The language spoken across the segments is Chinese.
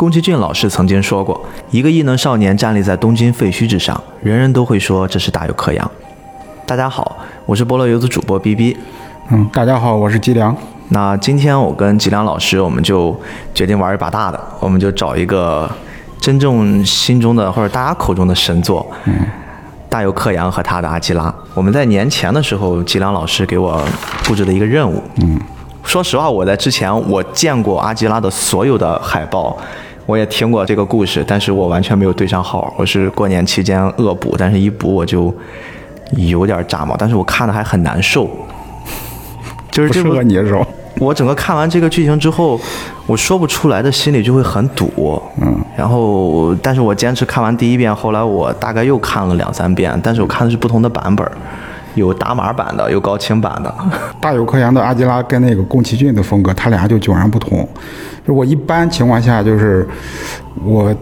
宫崎骏老师曾经说过：“一个异能少年站立在东京废墟之上，人人都会说这是大有克洋。”大家好，我是菠萝油子主播 B B。嗯，大家好，我是吉良。那今天我跟吉良老师，我们就决定玩一把大的，我们就找一个真正心中的或者大家口中的神作，嗯，大有克洋和他的阿基拉。我们在年前的时候，吉良老师给我布置了一个任务，嗯，说实话，我在之前我见过阿基拉的所有的海报，我也听过这个故事，但是我完全没有对上号。我是过年期间恶补，但是一补我就有点炸毛，但是我看的还很难受，就是这不适合你是吧。我整个看完这个剧情之后，我说不出来的心里就会很堵，嗯，然后，但是我坚持看完第一遍，后来我大概又看了两三遍，但是我看的是不同的版本，有打码版的，有高清版的。大有克洋的阿基拉跟那个宫崎骏的风格，他俩就迥然不同。就我一般情况下，就是我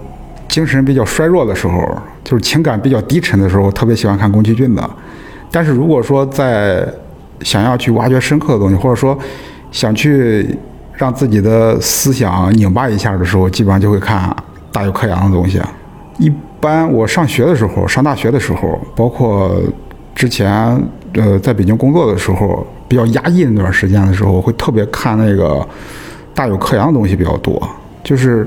精神比较衰弱的时候，就是情感比较低沉的时候，特别喜欢看宫崎骏的。但是如果说在想要去挖掘深刻的东西，或者说想去让自己的思想拧巴一下的时候，基本上就会看大有克洋的东西。一般我上学的时候，上大学的时候，包括之前呃在北京工作的时候，比较压抑那段时间的时候，我会特别看那个大有克洋的东西比较多，就是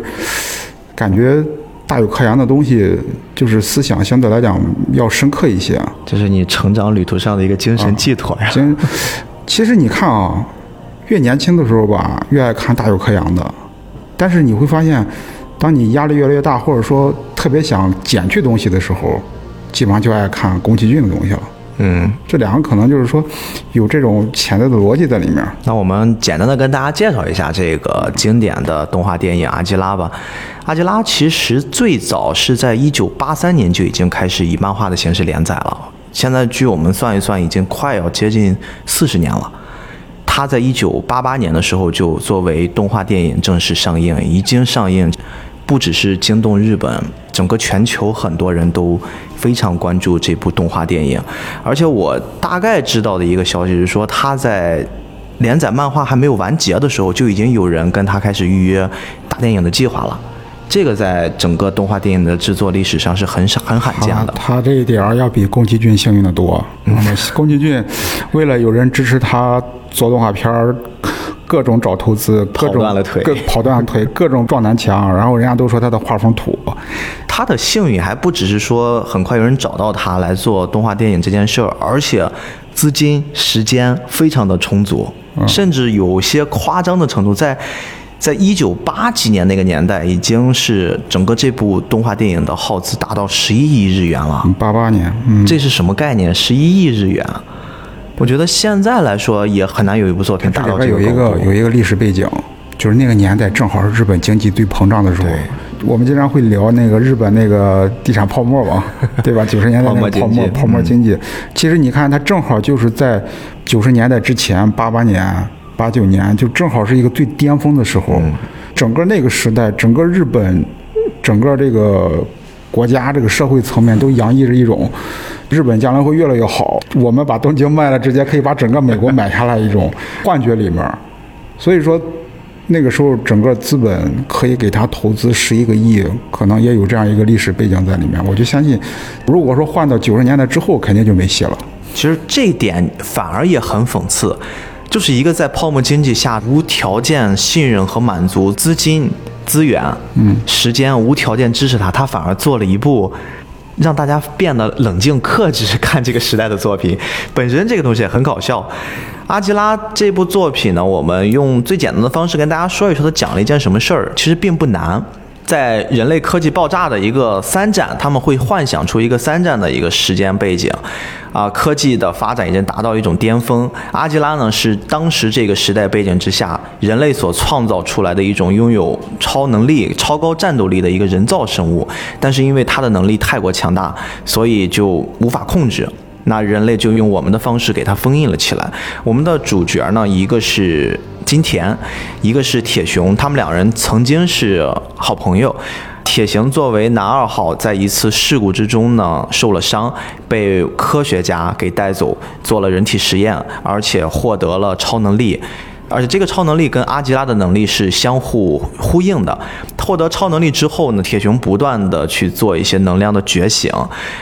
感觉大有克洋的东西就是思想相对来讲要深刻一些。就是你成长旅途上的一个精神寄托呀。精，其实你看啊。越年轻的时候吧，越爱看大有克洋的，但是你会发现，当你压力越来越大，或者说特别想减去东西的时候，基本上就爱看宫崎骏的东西了。嗯，这两个可能就是说有这种潜在的逻辑在里面。那我们简单的跟大家介绍一下这个经典的动画电影《阿基拉》吧。《阿基拉》其实最早是在一九八三年就已经开始以漫画的形式连载了，现在据我们算一算，已经快要接近四十年了。它在一九八八年的时候就作为动画电影正式上映，已经上映，不只是惊动日本，整个全球很多人都非常关注这部动画电影。而且我大概知道的一个消息是说，他在连载漫画还没有完结的时候，就已经有人跟他开始预约大电影的计划了。这个在整个动画电影的制作历史上是很少、很罕见的。他这一点儿要比宫崎骏幸运的多。嗯宫崎骏为了有人支持他做动画片儿，各种找投资，各种跑断了腿，各跑断了腿，各种撞南墙，然后人家都说他的画风土。他的幸运还不只是说很快有人找到他来做动画电影这件事儿，而且资金、时间非常的充足，甚至有些夸张的程度在。在一九八几年那个年代，已经是整个这部动画电影的耗资达到十一亿日元了。八八年，这是什么概念？十一亿日元，我觉得现在来说也很难有一部作品达到这个有一个有一个历史背景，就是那个年代正好是日本经济最膨胀的时候。我们经常会聊那个日本那个地产泡沫嘛，对吧？九十年代那个泡沫泡沫经济，其实你看它正好就是在九十年代之前，八八年。八九年就正好是一个最巅峰的时候，整个那个时代，整个日本，整个这个国家这个社会层面都洋溢着一种日本将来会越来越好，我们把东京卖了，直接可以把整个美国买下来一种 幻觉里面。所以说，那个时候整个资本可以给他投资十一个亿，可能也有这样一个历史背景在里面。我就相信，如果说换到九十年代之后，肯定就没戏了。其实这点反而也很讽刺。就是一个在泡沫经济下无条件信任和满足资金、资源、嗯、时间无条件支持他，他反而做了一部让大家变得冷静克制看这个时代的作品。本身这个东西很搞笑。阿基拉这部作品呢，我们用最简单的方式跟大家说一说，它讲了一件什么事儿，其实并不难。在人类科技爆炸的一个三战，他们会幻想出一个三战的一个时间背景，啊，科技的发展已经达到一种巅峰。阿基拉呢是当时这个时代背景之下人类所创造出来的一种拥有超能力、超高战斗力的一个人造生物，但是因为它的能力太过强大，所以就无法控制。那人类就用我们的方式给它封印了起来。我们的主角呢，一个是金田，一个是铁雄，他们两人曾经是好朋友。铁雄作为男二号，在一次事故之中呢受了伤，被科学家给带走做了人体实验，而且获得了超能力。而且这个超能力跟阿吉拉的能力是相互呼应的。获得超能力之后呢，铁熊不断的去做一些能量的觉醒，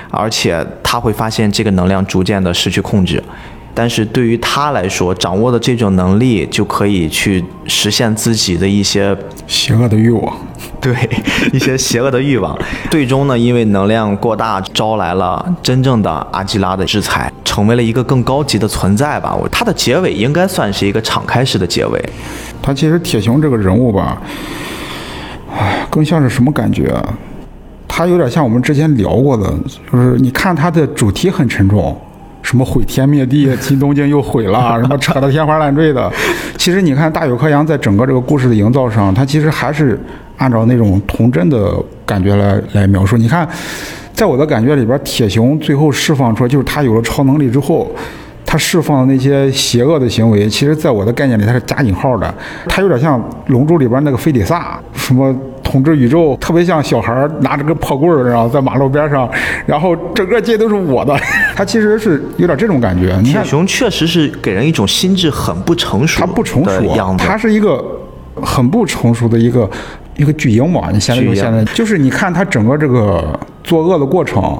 而且他会发现这个能量逐渐的失去控制。但是对于他来说，掌握的这种能力就可以去实现自己的一些邪恶的欲望。对一些邪恶的欲望，最终呢，因为能量过大，招来了真正的阿基拉的制裁，成为了一个更高级的存在吧。我它的结尾应该算是一个敞开式的结尾。他其实铁熊这个人物吧，唉，更像是什么感觉？他有点像我们之前聊过的，就是你看他的主题很沉重，什么毁天灭地，新东京又毁了，什么扯得天花乱坠的。其实你看大有克洋在整个这个故事的营造上，他其实还是按照那种童真的感觉来来描述。你看，在我的感觉里边，铁熊最后释放出来，就是他有了超能力之后。他释放的那些邪恶的行为，其实在我的概念里，它是加引号的。他有点像《龙珠》里边那个菲迪萨，什么统治宇宙，特别像小孩拿着个破棍儿，然后在马路边上，然后整个街都是我的。他其实是有点这种感觉。铁熊确实是给人一种心智很不成熟，他不成熟样子，他是一个很不成熟的一个一个巨婴嘛。你现在就现在就是你看他整个这个作恶的过程。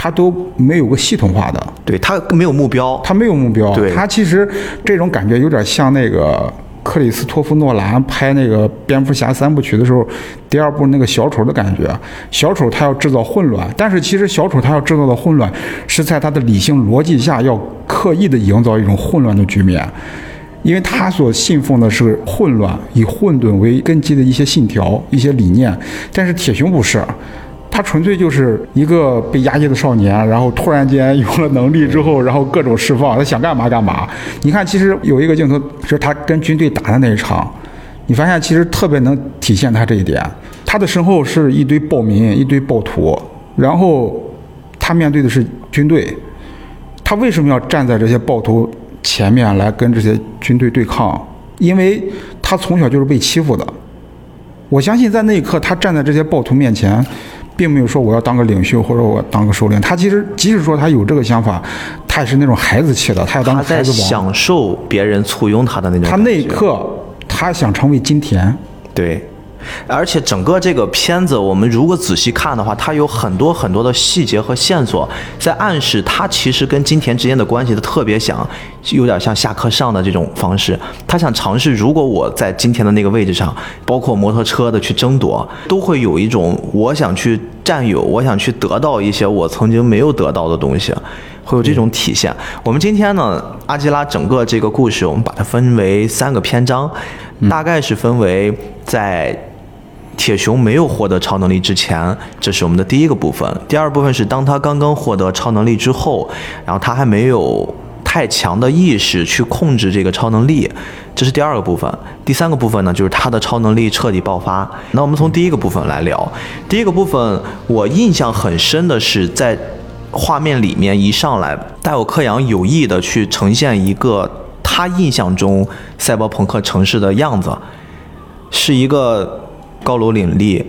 他都没有个系统化的，对他没有目标，他没有目标。对他其实这种感觉有点像那个克里斯托弗诺兰拍那个蝙蝠侠三部曲的时候，第二部那个小丑的感觉。小丑他要制造混乱，但是其实小丑他要制造的混乱是在他的理性逻辑下要刻意的营造一种混乱的局面，因为他所信奉的是混乱，以混沌为根基的一些信条、一些理念。但是铁熊不是。他纯粹就是一个被压抑的少年，然后突然间有了能力之后，然后各种释放，他想干嘛干嘛。你看，其实有一个镜头就是他跟军队打的那一场，你发现其实特别能体现他这一点。他的身后是一堆暴民，一堆暴徒，然后他面对的是军队，他为什么要站在这些暴徒前面来跟这些军队对抗？因为他从小就是被欺负的。我相信在那一刻，他站在这些暴徒面前。并没有说我要当个领袖或者我当个首领，他其实即使说他有这个想法，他也是那种孩子气的，他要当孩子王，享受别人簇拥他的那种。他那一刻，他想成为金田，对。而且整个这个片子，我们如果仔细看的话，它有很多很多的细节和线索，在暗示他其实跟金田之间的关系，他特别想，有点像下课上的这种方式。他想尝试，如果我在金田的那个位置上，包括摩托车的去争夺，都会有一种我想去占有，我想去得到一些我曾经没有得到的东西，会有这种体现。我们今天呢，阿基拉整个这个故事，我们把它分为三个篇章，大概是分为在。铁熊没有获得超能力之前，这是我们的第一个部分。第二部分是当他刚刚获得超能力之后，然后他还没有太强的意识去控制这个超能力，这是第二个部分。第三个部分呢，就是他的超能力彻底爆发。那我们从第一个部分来聊。第一个部分我印象很深的是，在画面里面一上来，戴尔克洋有意的去呈现一个他印象中赛博朋克城市的样子，是一个。高楼林立，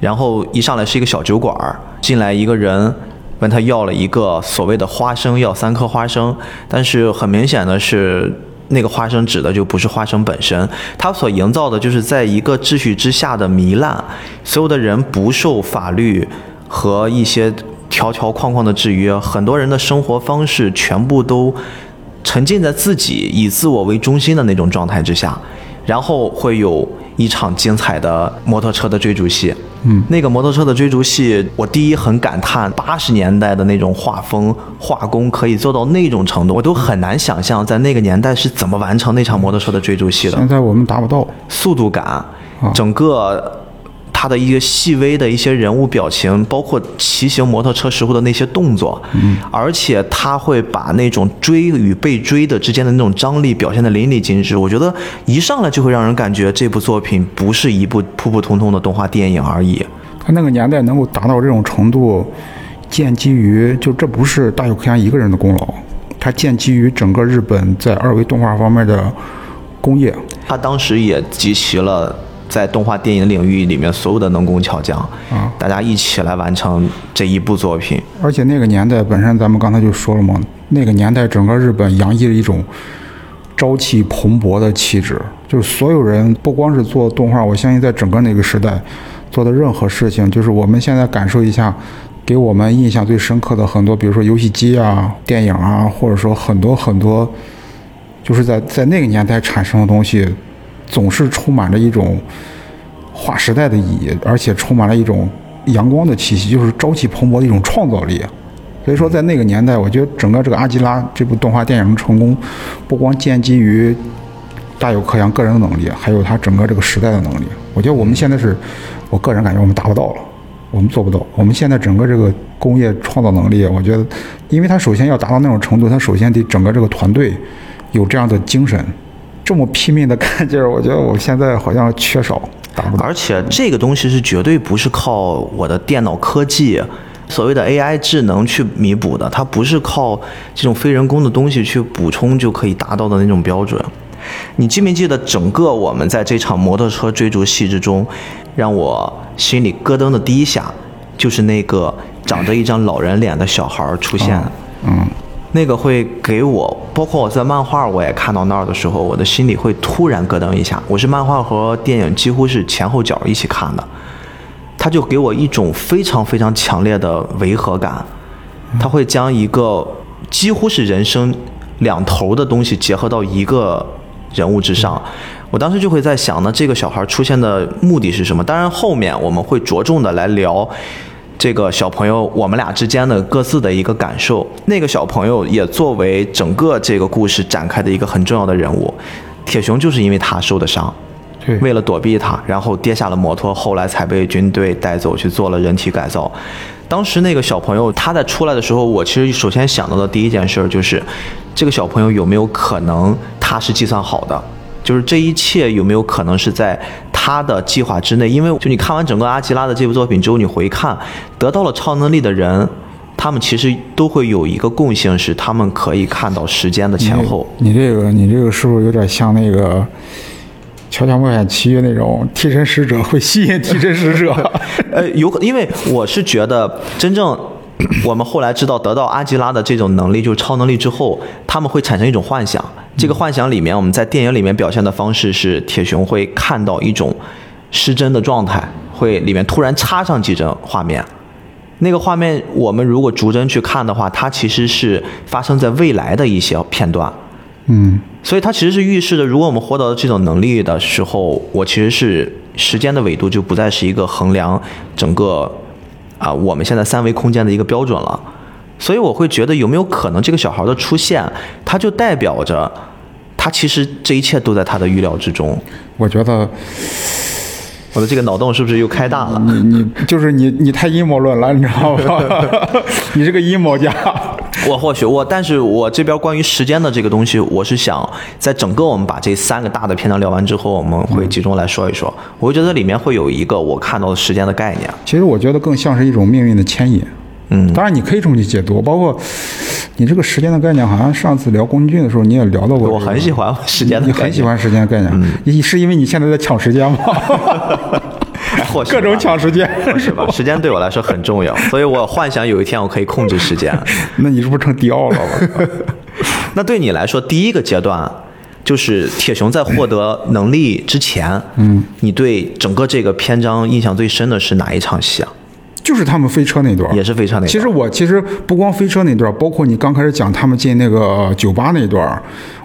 然后一上来是一个小酒馆儿，进来一个人，问他要了一个所谓的花生，要三颗花生，但是很明显的是，那个花生指的就不是花生本身，他所营造的就是在一个秩序之下的糜烂，所有的人不受法律和一些条条框框的制约，很多人的生活方式全部都沉浸在自己以自我为中心的那种状态之下，然后会有。一场精彩的摩托车的追逐戏，嗯，那个摩托车的追逐戏，我第一很感叹八十年代的那种画风画工可以做到那种程度，我都很难想象在那个年代是怎么完成那场摩托车的追逐戏的。现在我们达不到速度感，整个。他的一个细微的一些人物表情，包括骑行摩托车时候的那些动作，嗯，而且他会把那种追与被追的之间的那种张力表现的淋漓尽致。我觉得一上来就会让人感觉这部作品不是一部普普通通的动画电影而已。他那个年代能够达到这种程度，建基于就这不是大友克洋一个人的功劳，他建基于整个日本在二维动画方面的工业。他当时也集齐了。在动画电影领域里面，所有的能工巧匠啊，大家一起来完成这一部作品。而且那个年代本身，咱们刚才就说了嘛，那个年代整个日本洋溢着一种朝气蓬勃的气质。就是所有人不光是做动画，我相信在整个那个时代做的任何事情，就是我们现在感受一下，给我们印象最深刻的很多，比如说游戏机啊、电影啊，或者说很多很多，就是在在那个年代产生的东西，总是充满着一种划时代的意义，而且充满了一种阳光的气息，就是朝气蓬勃的一种创造力。所以说，在那个年代，我觉得整个这个《阿基拉》这部动画电影的成功，不光建基于大有克洋个人的能力，还有他整个这个时代的能力。我觉得我们现在是，我个人感觉我们达不到了，我们做不到。我们现在整个这个工业创造能力，我觉得，因为他首先要达到那种程度，他首先得整个这个团队有这样的精神，这么拼命的干劲儿，我觉得我现在好像缺少，达不到。而且这个东西是绝对不是靠我的电脑科技。所谓的 AI 智能去弥补的，它不是靠这种非人工的东西去补充就可以达到的那种标准。你记没记得整个我们在这场摩托车追逐戏之中，让我心里咯噔的第一下，就是那个长着一张老人脸的小孩出现。嗯，那个会给我，包括我在漫画我也看到那儿的时候，我的心里会突然咯噔一下。我是漫画和电影几乎是前后脚一起看的。他就给我一种非常非常强烈的违和感，他会将一个几乎是人生两头的东西结合到一个人物之上。我当时就会在想呢，这个小孩出现的目的是什么？当然后面我们会着重的来聊这个小朋友我们俩之间的各自的一个感受。那个小朋友也作为整个这个故事展开的一个很重要的人物。铁熊就是因为他受的伤。为了躲避他，然后跌下了摩托，后来才被军队带走去做了人体改造。当时那个小朋友他在出来的时候，我其实首先想到的第一件事就是，这个小朋友有没有可能他是计算好的？就是这一切有没有可能是在他的计划之内？因为就你看完整个阿吉拉的这部作品之后，你回看得到了超能力的人，他们其实都会有一个共性，是他们可以看到时间的前后。你这个你这个是不是有点像那个？《乔乔冒险奇遇》那种替身使者会吸引替身使者，呃，有可，因为我是觉得，真正 我们后来知道得到阿吉拉的这种能力，就是超能力之后，他们会产生一种幻想。这个幻想里面，我们在电影里面表现的方式是，铁熊会看到一种失真的状态，会里面突然插上几帧画面。那个画面，我们如果逐帧去看的话，它其实是发生在未来的一些片段。嗯。所以它其实是预示着，如果我们获得这种能力的时候，我其实是时间的维度就不再是一个衡量整个啊我们现在三维空间的一个标准了。所以我会觉得有没有可能这个小孩的出现，他就代表着他其实这一切都在他的预料之中。我觉得。我的这个脑洞是不是又开大了？你你就是你你太阴谋论了，你知道吗？你是个阴谋家。我或许我，但是我这边关于时间的这个东西，我是想在整个我们把这三个大的篇章聊完之后，我们会集中来说一说。我觉得里面会有一个我看到的时间的概念。其实我觉得更像是一种命运的牵引。嗯，当然你可以这么去解读，包括你这个时间的概念，好像上次聊宫崎骏的时候你也聊到过。我很喜欢时间的，你很喜欢时间概念，你是因为你现在在抢时间吗？或许各种抢时间是吧？时间对我来说很重要，所以我幻想有一天我可以控制时间。那你是不是成迪奥了？那对你来说，第一个阶段就是铁熊在获得能力之前，嗯，你对整个这个篇章印象最深的是哪一场戏啊？就是他们飞车那段，也是飞车那段。其实我其实不光飞车那段，包括你刚开始讲他们进那个酒吧那段，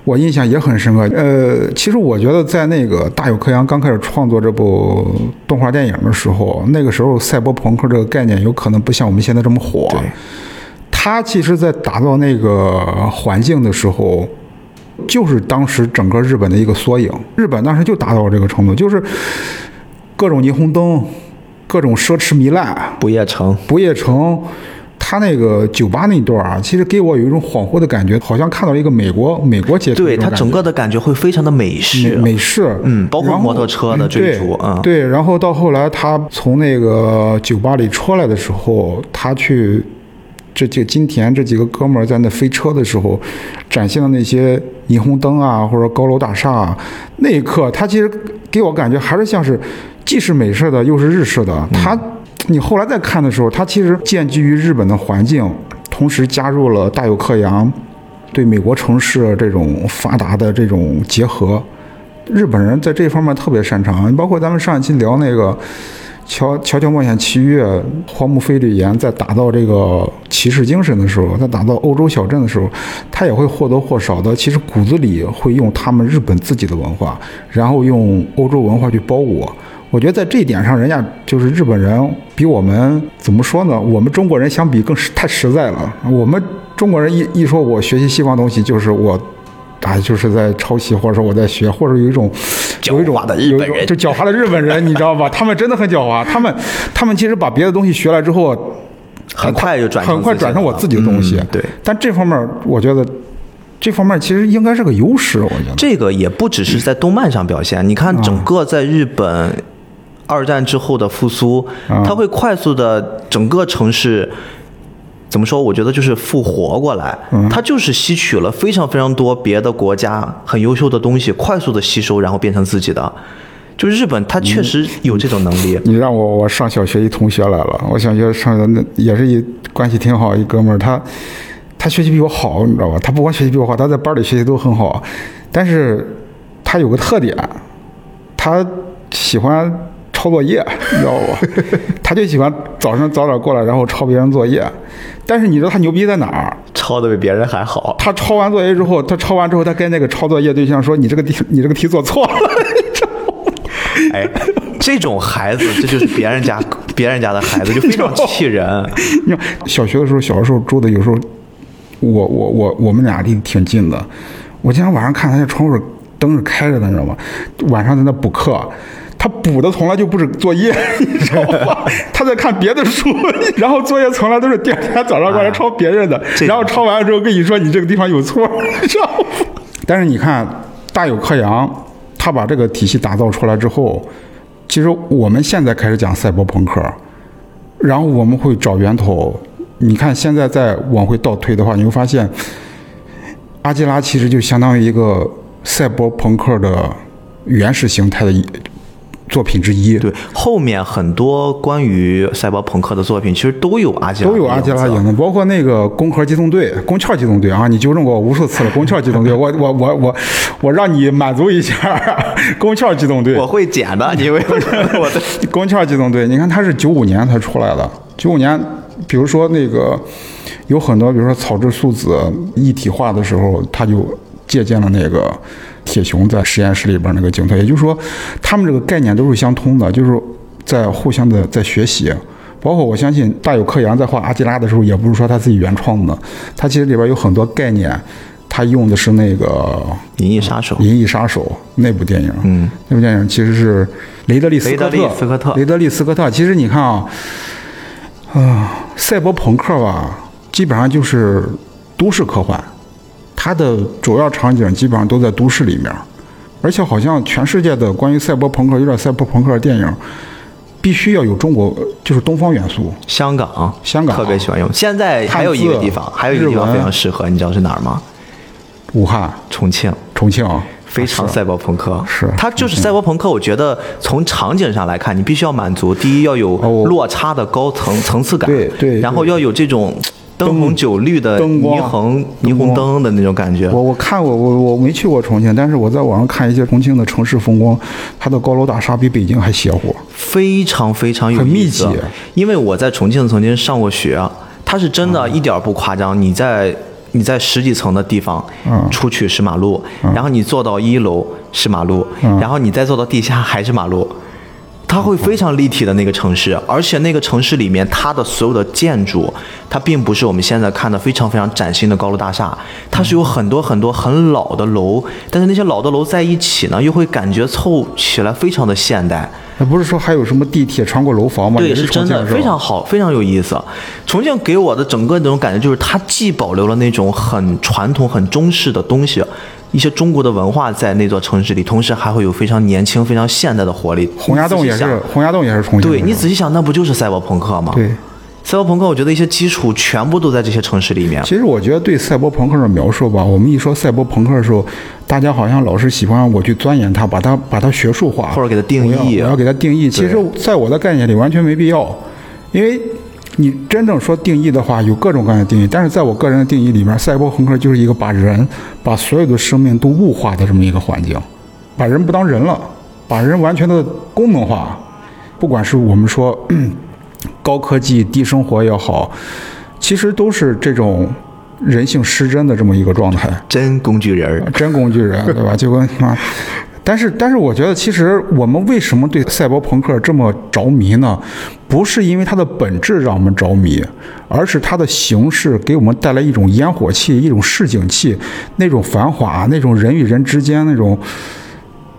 我印象也很深刻。呃，其实我觉得在那个大有克洋刚开始创作这部动画电影的时候，那个时候赛博朋克这个概念有可能不像我们现在这么火。他其实，在打造那个环境的时候，就是当时整个日本的一个缩影。日本当时就达到了这个程度，就是各种霓虹灯。各种奢侈糜烂，不夜城，不夜城，他那个酒吧那段啊，其实给我有一种恍惚的感觉，好像看到了一个美国美国街头。对他整个的感觉会非常的美式，美式，嗯，包括摩托车的追逐啊，对，然后到后来他从那个酒吧里出来的时候，他去这这金田这几个哥们儿在那飞车的时候，展现的那些霓虹灯啊，或者高楼大厦，啊那一刻他其实给我感觉还是像是。既是美式的，又是日式的。它，你后来再看的时候，它其实建基于日本的环境，同时加入了大有克洋对美国城市这种发达的这种结合，日本人在这方面特别擅长，包括咱们上一期聊那个。《乔乔乔冒险奇遇》，荒木飞吕彦在打造这个骑士精神的时候，在打造欧洲小镇的时候，他也会或多或少的，其实骨子里会用他们日本自己的文化，然后用欧洲文化去包裹。我觉得在这一点上，人家就是日本人比我们怎么说呢？我们中国人相比更实太实在了。我们中国人一一说我学习西方东西，就是我。啊，就是在抄袭，或者说我在学，或者有一种有一种的日本人，就狡猾的日本人，你知道吧？他们真的很狡猾，他们他们其实把别的东西学来之后，很快就转很快转成我自己的东西。对，但这方面我觉得这方面其实应该是个优势。我觉得这个也不只是在动漫上表现，你看整个在日本二战之后的复苏，它会快速的整个城市。怎么说？我觉得就是复活过来，它就是吸取了非常非常多别的国家很优秀的东西，快速的吸收，然后变成自己的。就日本，它确实有这种能力。你让我我上小学一同学来了，我小学上的那也是一关系挺好一哥们儿，他他学习比我好，你知道吧？他不光学习比我好，他在班里学习都很好，但是他有个特点，他喜欢抄作业，你知道不？他就喜欢早上早点过来，然后抄别人作业。但是你知道他牛逼在哪儿？抄的比别人还好。他抄完作业之后，他抄完之后，他跟那个抄作业对象说：“你这个题，你这个题做错了。”哎，这种孩子，这就是别人家别人家的孩子，就非常气人。你看，小学的时候，小的时候住的有时候，我我我我们俩离挺近的。我经常晚上看他那窗户灯是开着的，你知道吗？晚上在那补课。他补的从来就不是作业，你知道吧？他在看别的书，然后作业从来都是第二天早上过来抄别人的，然后抄完了之后跟你说你这个地方有错，你知道吗 但是你看大有克洋，他把这个体系打造出来之后，其实我们现在开始讲赛博朋克，然后我们会找源头。你看现在再往回倒推的话，你会发现，阿基拉其实就相当于一个赛博朋克的原始形态的一。作品之一，对后面很多关于赛博朋克的作品，其实都有阿基拉，都有阿基拉影子，包括那个《攻壳机动队》《宫壳机动队》啊，你纠正过我无数次了，《宫壳机动队》，我我我我我让你满足一下，《宫壳机动队》，我会剪的，你为我的 《宫壳机动队》，你看它是九五年才出来的，九五年，比如说那个有很多，比如说草质素子一体化的时候，他就借鉴了那个。铁熊在实验室里边那个镜头，也就是说，他们这个概念都是相通的，就是在互相的在学习。包括我相信大有克洋在画阿基拉的时候，也不是说他自己原创的，他其实里边有很多概念，他用的是那个《银翼杀手》。《银翼杀手》那部电影，嗯，那部电影其实是雷德利·斯科特。雷德利斯科特。雷德利·斯科特。其实你看啊，啊，赛博朋克吧，基本上就是都市科幻。它的主要场景基本上都在都市里面，而且好像全世界的关于赛博朋克有点赛博朋克的电影，必须要有中国就是东方元素。香港，香港特别喜欢用。现在还有一个地方，还有一个地方非常适合，你知道是哪儿吗？武汉、重庆、重庆非常赛博朋克。是它就是赛博朋克。我觉得从场景上来看，你必须要满足第一要有落差的高层层次感，对对，然后要有这种。灯红酒绿的霓虹霓虹灯的那种感觉，我我看过，我我没去过重庆，但是我在网上看一些重庆的城市风光，它的高楼大厦比北京还邪乎，非常非常有很密集。因为我在重庆曾经上过学，它是真的一点不夸张。你在你在十几层的地方，出去是马路，然后你坐到一楼是马路，然后你再坐到地下还是马路。它会非常立体的那个城市，而且那个城市里面，它的所有的建筑，它并不是我们现在看的非常非常崭新的高楼大厦，它是有很多很多很老的楼，但是那些老的楼在一起呢，又会感觉凑起来非常的现代。那不是说还有什么地铁穿过楼房吗？对，是真的非常好，非常有意思。重庆给我的整个那种感觉就是，它既保留了那种很传统、很中式的东西。一些中国的文化在那座城市里，同时还会有非常年轻、非常现代的活力。洪崖洞也是，洪崖洞也是重庆。对你仔细想，那不就是赛博朋克吗？对，赛博朋克，我觉得一些基础全部都在这些城市里面。其实我觉得对赛博朋克的描述吧，我们一说赛博朋克的时候，大家好像老是喜欢我去钻研它，把它把它学术化，或者给它定义。我要给它定义。其实，在我的概念里完全没必要，因为。你真正说定义的话，有各种各样的定义，但是在我个人的定义里面，赛博朋克就是一个把人、把所有的生命都物化的这么一个环境。把人不当人了，把人完全的功能化。不管是我们说高科技低生活也好，其实都是这种人性失真的这么一个状态。真工具人，真工具人，对吧？就跟啊，但是但是，我觉得其实我们为什么对赛博朋克这么着迷呢？不是因为它的本质让我们着迷，而是它的形式给我们带来一种烟火气、一种市井气，那种繁华，那种人与人之间那种，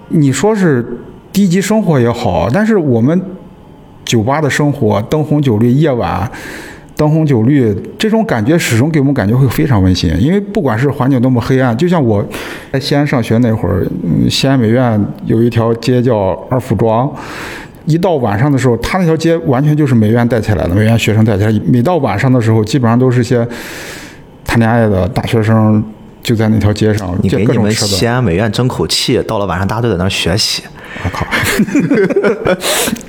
你说是低级生活也好，但是我们酒吧的生活，灯红酒绿，夜晚。灯红酒绿，这种感觉始终给我们感觉会非常温馨。因为不管是环境多么黑暗，就像我在西安上学那会儿，嗯，西安美院有一条街叫二府庄，一到晚上的时候，他那条街完全就是美院带起来的，美院学生带起来。每到晚上的时候，基本上都是些谈恋爱的大学生就在那条街上，你给你们。西安美院争口气，到了晚上大家都在那儿学习。我靠！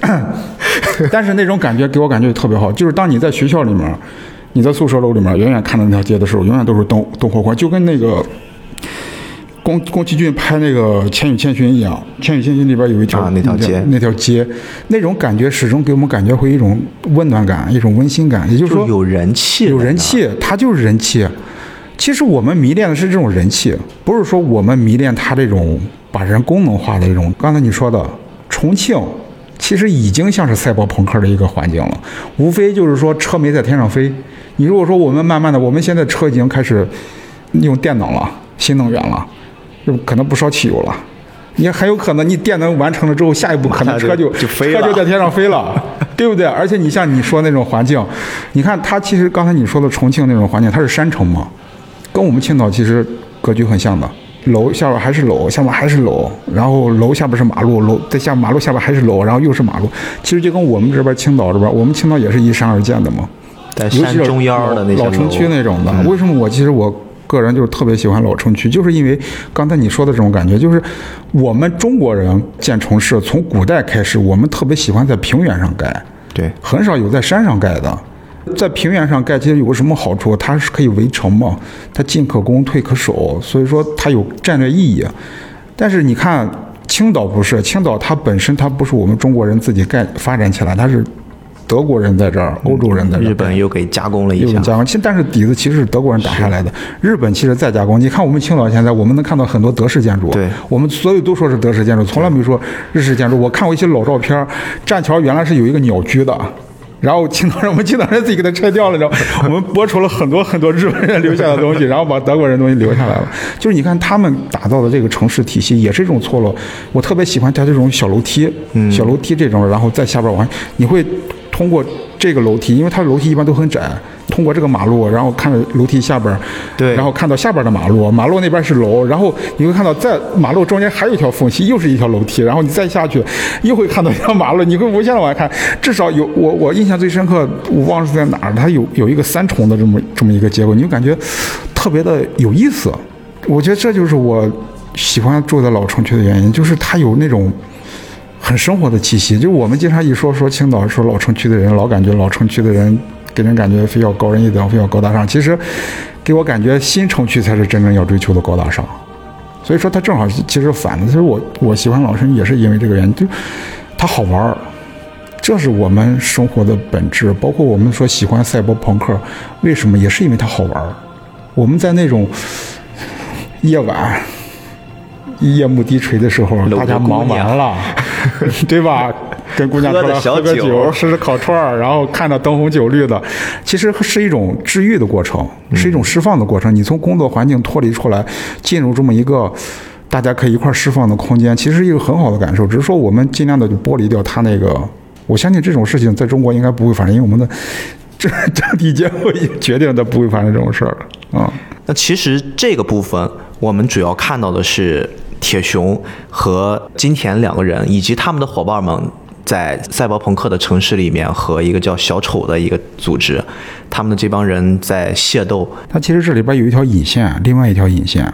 但是那种感觉给我感觉特别好，就是当你在学校里面，你在宿舍楼里面远远看着那条街的时候，永远都是灯灯火光，就跟那个宫宫崎骏拍那个《千与千寻》一样，《千与千寻》里边有一条、啊那条街那条街，那种感觉始终给我们感觉会一种温暖感，一种温馨感，也就是说就有人气，有人。气，它就是人气。其实我们迷恋的是这种人气，不是说我们迷恋它这种把人功能化的这种。刚才你说的重庆，其实已经像是赛博朋克的一个环境了，无非就是说车没在天上飞。你如果说我们慢慢的，我们现在车已经开始用电能了，新能源了，就可能不烧汽油了。你很有可能，你电能完成了之后，下一步可能车就就飞了车就在天上飞了，对不对？而且你像你说那种环境，你看它其实刚才你说的重庆那种环境，它是山城嘛，跟我们青岛其实格局很像的。楼下边还是楼，下面还是楼，然后楼下边是马路，楼在下马路下边还是楼，然后又是马路。其实就跟我们这边青岛这边，我们青岛也是依山而建的嘛。在尤其是山中央的那些老城区那种的。为什么我其实我个人就是特别喜欢老城区，就是因为刚才你说的这种感觉，就是我们中国人建城市从古代开始，我们特别喜欢在平原上盖，对，很少有在山上盖的。在平原上盖，其实有个什么好处？它是可以围城嘛，它进可攻，退可守，所以说它有战略意义。但是你看青岛不是，青岛它本身它不是我们中国人自己盖发展起来，它是德国人在这儿，欧洲人在这儿，日本又给加工了一下，有加工，其实但是底子其实是德国人打下来的。日本其实再加工，你看我们青岛现在，我们能看到很多德式建筑，对我们所有都说是德式建筑，从来没说日式建筑。我看过一些老照片，栈桥原来是有一个鸟居的。然后青岛人，我们青岛人自己给它拆掉了，然后 我们剥除了很多很多日本人留下的东西，然后把德国人东西留下来了。就是你看他们打造的这个城市体系也是一种错落。我特别喜欢它这种小楼梯，小楼梯这种，然后在下边往，你会通过这个楼梯，因为它的楼梯一般都很窄，通过这个马路，然后看着楼梯下边，对然后看到下边的马路，马路那边是楼，然后你会看到在马路中间还有一条缝隙，又是一条楼梯，然后你再下去又会看到一条马路，你会无限的往下看，至少有我我印象最深刻，我忘了是在哪儿，它有有一个三重的这么这么一个结构，你就感觉特别的有意思。我觉得这就是我喜欢住在老城区的原因，就是它有那种。很生活的气息，就我们经常一说说青岛，说老城区的人，老感觉老城区的人给人感觉非要高人一等，非要高大上。其实，给我感觉新城区才是真正要追求的高大上。所以说，它正好其实反的。其实我我喜欢老城也是因为这个原因，就它好玩儿，这是我们生活的本质。包括我们说喜欢赛博朋克，为什么也是因为它好玩儿。我们在那种夜晚。夜幕低垂的时候，大家忙完了，对吧？跟姑娘出来喝个酒酒，吃吃烤串儿，然后看着灯红酒绿的，其实是一种治愈的过程，是一种释放的过程。你从工作环境脱离出来，进入这么一个大家可以一块儿释放的空间，其实是一个很好的感受。只是说我们尽量的就剥离掉它那个，我相信这种事情在中国应该不会发生，因为我们的政政体结构已经决定它不会发生这种事儿了啊。那其实这个部分，我们主要看到的是铁熊和金田两个人，以及他们的伙伴们在赛博朋克的城市里面和一个叫小丑的一个组织，他们的这帮人在械斗。它其实这里边有一条引线，另外一条引线。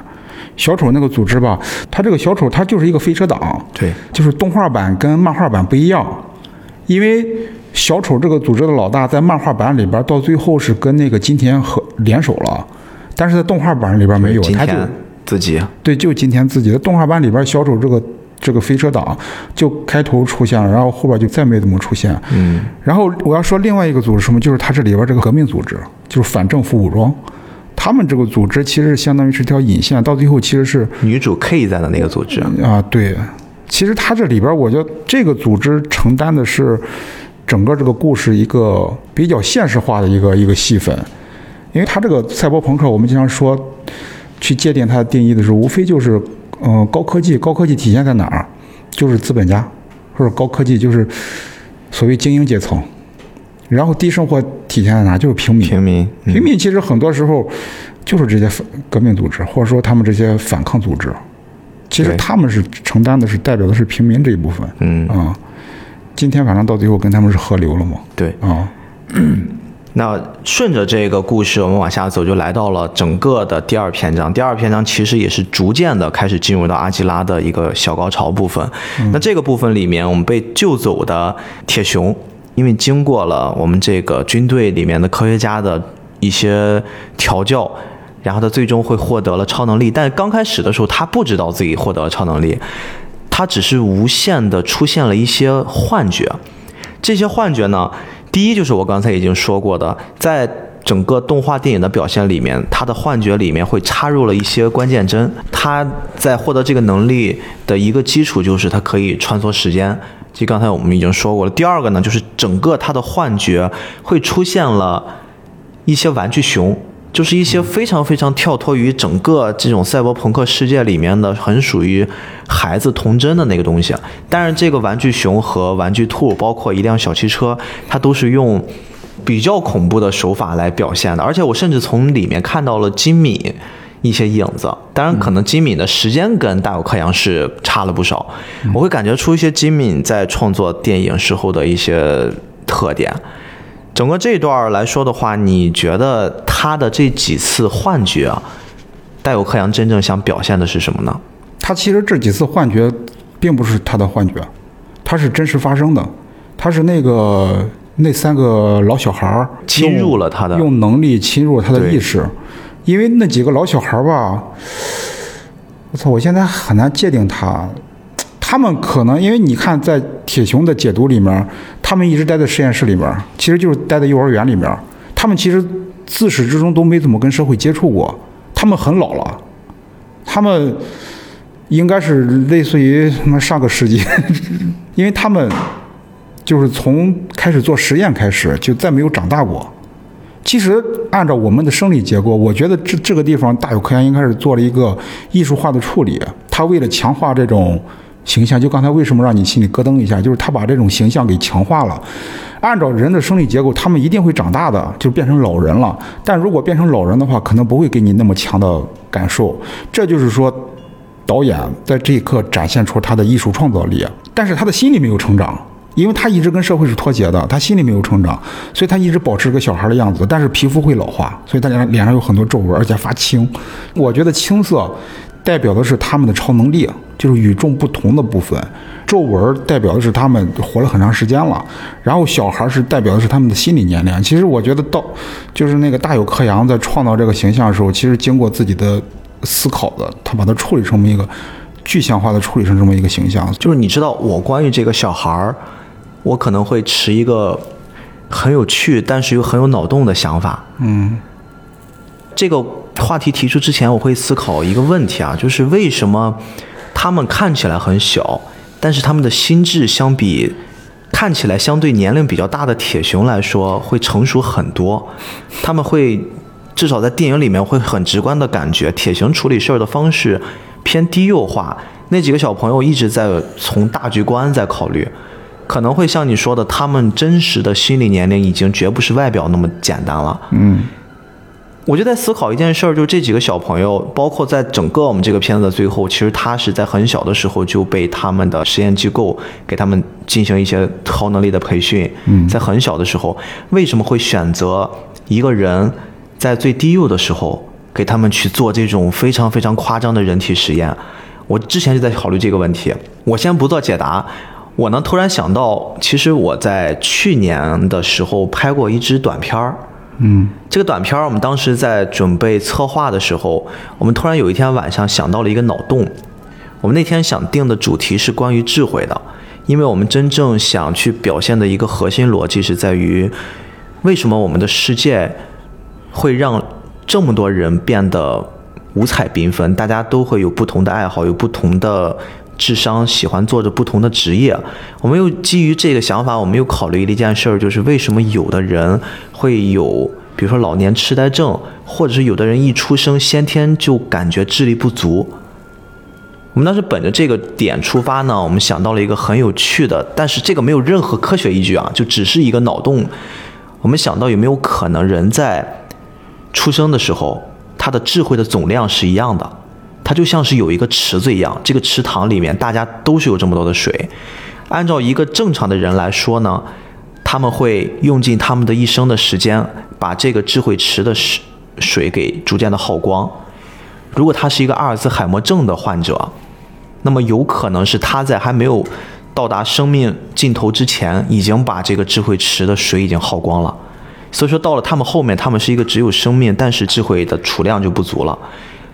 小丑那个组织吧，它这个小丑他就是一个飞车党，对，就是动画版跟漫画版不一样，因为小丑这个组织的老大在漫画版里边到最后是跟那个金田和联手了，但是在动画版里边没有，他就自己。对就今天自己的动画版里边小丑这个这个飞车党就开头出现了，然后后边就再没怎么出现。嗯，然后我要说另外一个组织什么，就是它这里边这个革命组织，就是反政府武装。他们这个组织其实相当于是条引线，到最后其实是女主 K 在的那个组织，啊，对，其实它这里边，我觉得这个组织承担的是整个这个故事一个比较现实化的一个一个戏份，因为它这个赛博朋克，我们经常说去界定它的定义的时候，无非就是嗯、呃高科技，高科技体现在哪儿？就是资本家，或者高科技就是所谓精英阶层，然后低生活体现在哪儿？就是平民。平民，嗯平民其实很多时候就是这些反革命组织，或者说他们这些反抗组织，其实他们是承担的是代表的是平民这一部分。嗯，啊、今天反正到最后跟他们是合流了嘛。对。啊、那顺着这个故事，我们往下走，就来到了整个的第二篇章。第二篇章其实也是逐渐的开始进入到阿基拉的一个小高潮部分。那这个部分里面，我们被救走的铁熊，因为经过了我们这个军队里面的科学家的一些调教。然后他最终会获得了超能力，但刚开始的时候他不知道自己获得了超能力，他只是无限的出现了一些幻觉。这些幻觉呢，第一就是我刚才已经说过的，在整个动画电影的表现里面，他的幻觉里面会插入了一些关键帧。他在获得这个能力的一个基础就是他可以穿梭时间，这刚才我们已经说过了。第二个呢，就是整个他的幻觉会出现了一些玩具熊。就是一些非常非常跳脱于整个这种赛博朋克世界里面的，很属于孩子童真的那个东西。但是这个玩具熊和玩具兔，包括一辆小汽车，它都是用比较恐怖的手法来表现的。而且我甚至从里面看到了金敏一些影子。当然，可能金敏的时间跟大有克洋是差了不少。我会感觉出一些金敏在创作电影时候的一些特点。整个这段来说的话，你觉得他的这几次幻觉啊，戴有克洋真正想表现的是什么呢？他其实这几次幻觉并不是他的幻觉，他是真实发生的，他是那个那三个老小孩儿侵入了他的用能力侵入了他的意识，因为那几个老小孩儿吧，我操，我现在很难界定他。他们可能因为你看，在铁熊的解读里面，他们一直待在实验室里面，其实就是待在幼儿园里面。他们其实自始至终都没怎么跟社会接触过，他们很老了，他们应该是类似于什么上个世纪，因为他们就是从开始做实验开始就再没有长大过。其实按照我们的生理结构，我觉得这这个地方大有科研应该是做了一个艺术化的处理。他为了强化这种形象，就刚才为什么让你心里咯噔一下，就是他把这种形象给强化了。按照人的生理结构，他们一定会长大的，就变成老人了。但如果变成老人的话，可能不会给你那么强的感受。这就是说，导演在这一刻展现出他的艺术创造力，但是他的心里没有成长，因为他一直跟社会是脱节的，他心里没有成长，所以他一直保持个小孩的样子，但是皮肤会老化，所以他脸脸上有很多皱纹，而且发青。我觉得青色代表的是他们的超能力，就是与众不同的部分。皱纹代表的是他们活了很长时间了，然后小孩是代表的是他们的心理年龄。其实我觉得到就是那个大有克洋在创造这个形象的时候，其实经过自己的思考的，他把它处理成一个具象化的处理成这么一个形象。就是你知道，我关于这个小孩儿，我可能会持一个很有趣，但是又很有脑洞的想法。嗯这个话题提出之前，我会思考一个问题啊，就是为什么他们看起来很小，但是他们的心智相比看起来相对年龄比较大的铁熊来说会成熟很多？他们会至少在电影里面会很直观的感觉，铁熊处理事儿的方式偏低幼化。那几个小朋友一直在从大局观在考虑，可能会像你说的，他们真实的心理年龄已经绝不是外表那么简单了。嗯我就在思考一件事儿，就这几个小朋友，包括在整个我们这个片子的最后，其实他是在很小的时候就被他们的实验机构给他们进行一些超能力的培训。嗯在很小的时候，为什么会选择一个人在最低幼的时候给他们去做这种非常非常夸张的人体实验？我之前就在考虑这个问题，我先不做解答。我呢突然想到，其实我在去年的时候拍过一支短片儿。嗯这个短片，我们当时在准备策划的时候，我们突然有一天晚上想到了一个脑洞。我们那天想定的主题是关于智慧的，因为我们真正想去表现的一个核心逻辑是在于，为什么我们的世界会让这么多人变得五彩缤纷，大家都会有不同的爱好，有不同的智商，喜欢做着不同的职业。我们又基于这个想法，我们又考虑了一件事儿，就是为什么有的人会有，比如说老年痴呆症，或者是有的人一出生先天就感觉智力不足。我们当时本着这个点出发呢，我们想到了一个很有趣的，但是这个没有任何科学依据啊，就只是一个脑洞。我们想到有没有可能人在出生的时候，他的智慧的总量是一样的，它就像是有一个池子一样，这个池塘里面大家都是有这么多的水。按照一个正常的人来说呢，他们会用尽他们的一生的时间，把这个智慧池的水水给逐渐的耗光。如果他是一个阿尔兹海默症的患者，那么有可能是他在还没有到达生命尽头之前，已经把这个智慧池的水已经耗光了。所以说，到了他们后面，他们是一个只有生命，但是智慧的储量就不足了。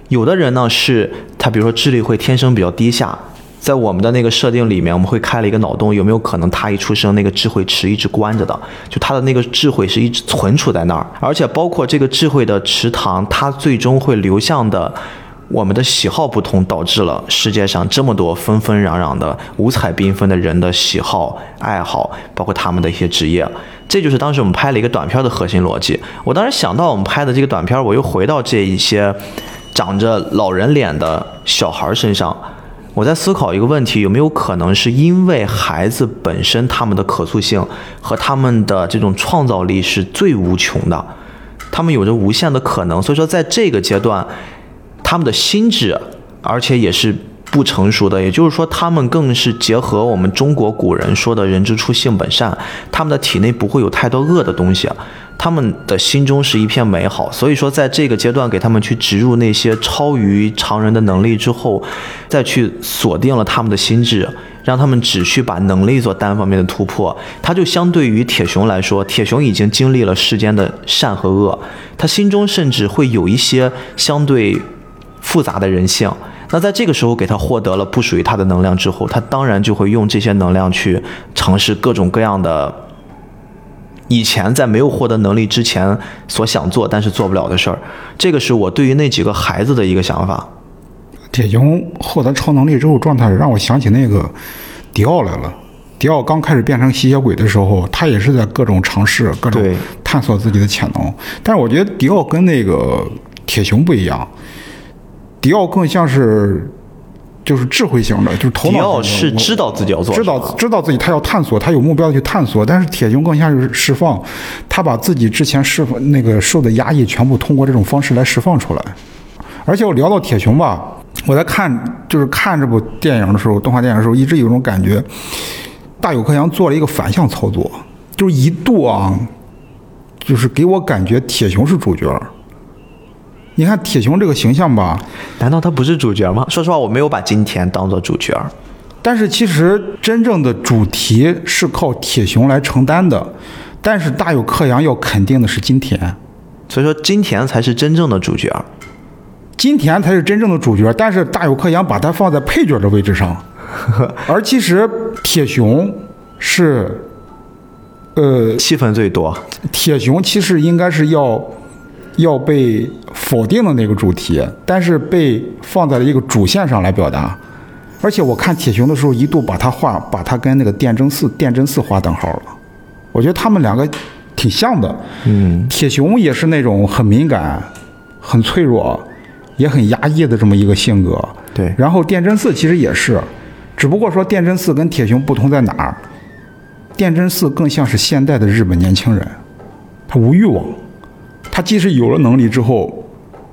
有的人呢，是他比如说智力会天生比较低下，在我们的那个设定里面，我们会开了一个脑洞，有没有可能他一出生那个智慧池一直关着的，就他的那个智慧是一直存储在那儿，而且包括这个智慧的池塘，它最终会流向的。我们的喜好不同，导致了世界上这么多纷纷攘攘的、五彩缤纷的人的喜好、爱好，包括他们的一些职业。这就是当时我们拍了一个短片的核心逻辑。我当时想到我们拍的这个短片，我又回到这一些长着老人脸的小孩身上，我在思考一个问题：有没有可能是因为孩子本身他们的可塑性和他们的这种创造力是最无穷的，他们有着无限的可能，所以说在这个阶段。他们的心智，而且也是不成熟的，也就是说，他们更是结合我们中国古人说的“人之初，性本善”，他们的体内不会有太多恶的东西，他们的心中是一片美好。所以说，在这个阶段给他们去植入那些超于常人的能力之后，再去锁定了他们的心智，让他们只需把能力做单方面的突破，他就相对于铁熊来说，铁熊已经经历了世间的善和恶，他心中甚至会有一些相对。复杂的人性，那在这个时候给他获得了不属于他的能量之后，他当然就会用这些能量去尝试各种各样的以前在没有获得能力之前所想做但是做不了的事儿。这个是我对于那几个孩子的一个想法。铁熊获得超能力之后状态让我想起那个迪奥来了。迪奥刚开始变成吸血鬼的时候，他也是在各种尝试、各种探索自己的潜能。但是我觉得迪奥跟那个铁熊不一样。迪奥更像是，就是智慧型的，就是头脑。迪奥是知道自己要做，知道知道自己他要探索，他有目标去探索。但是铁熊更像是释放，他把自己之前释放那个受的压抑，全部通过这种方式来释放出来。而且我聊到铁熊吧，我在看就是看这部电影的时候，动画电影的时候，一直有一种感觉，大有克洋做了一个反向操作，就是一度啊，就是给我感觉铁熊是主角。你看铁熊这个形象吧，难道他不是主角吗？说实话，我没有把金田当做主角。但是其实真正的主题是靠铁熊来承担的。但是大有克洋要肯定的是金田，所以说金田才是真正的主角。金田才是真正的主角，但是大有克洋把他放在配角的位置上，而其实铁熊是，呃，戏份最多。铁熊其实应该是要。要被否定的那个主题，但是被放在了一个主线上来表达。而且我看铁熊的时候，一度把他画，把他跟那个电真寺、电真寺画等号了。我觉得他们两个挺像的。嗯，铁熊也是那种很敏感、很脆弱、也很压抑的这么一个性格。对。然后电真寺其实也是，只不过说电真寺跟铁熊不同在哪儿？电真寺更像是现代的日本年轻人，他无欲望。他即使有了能力之后，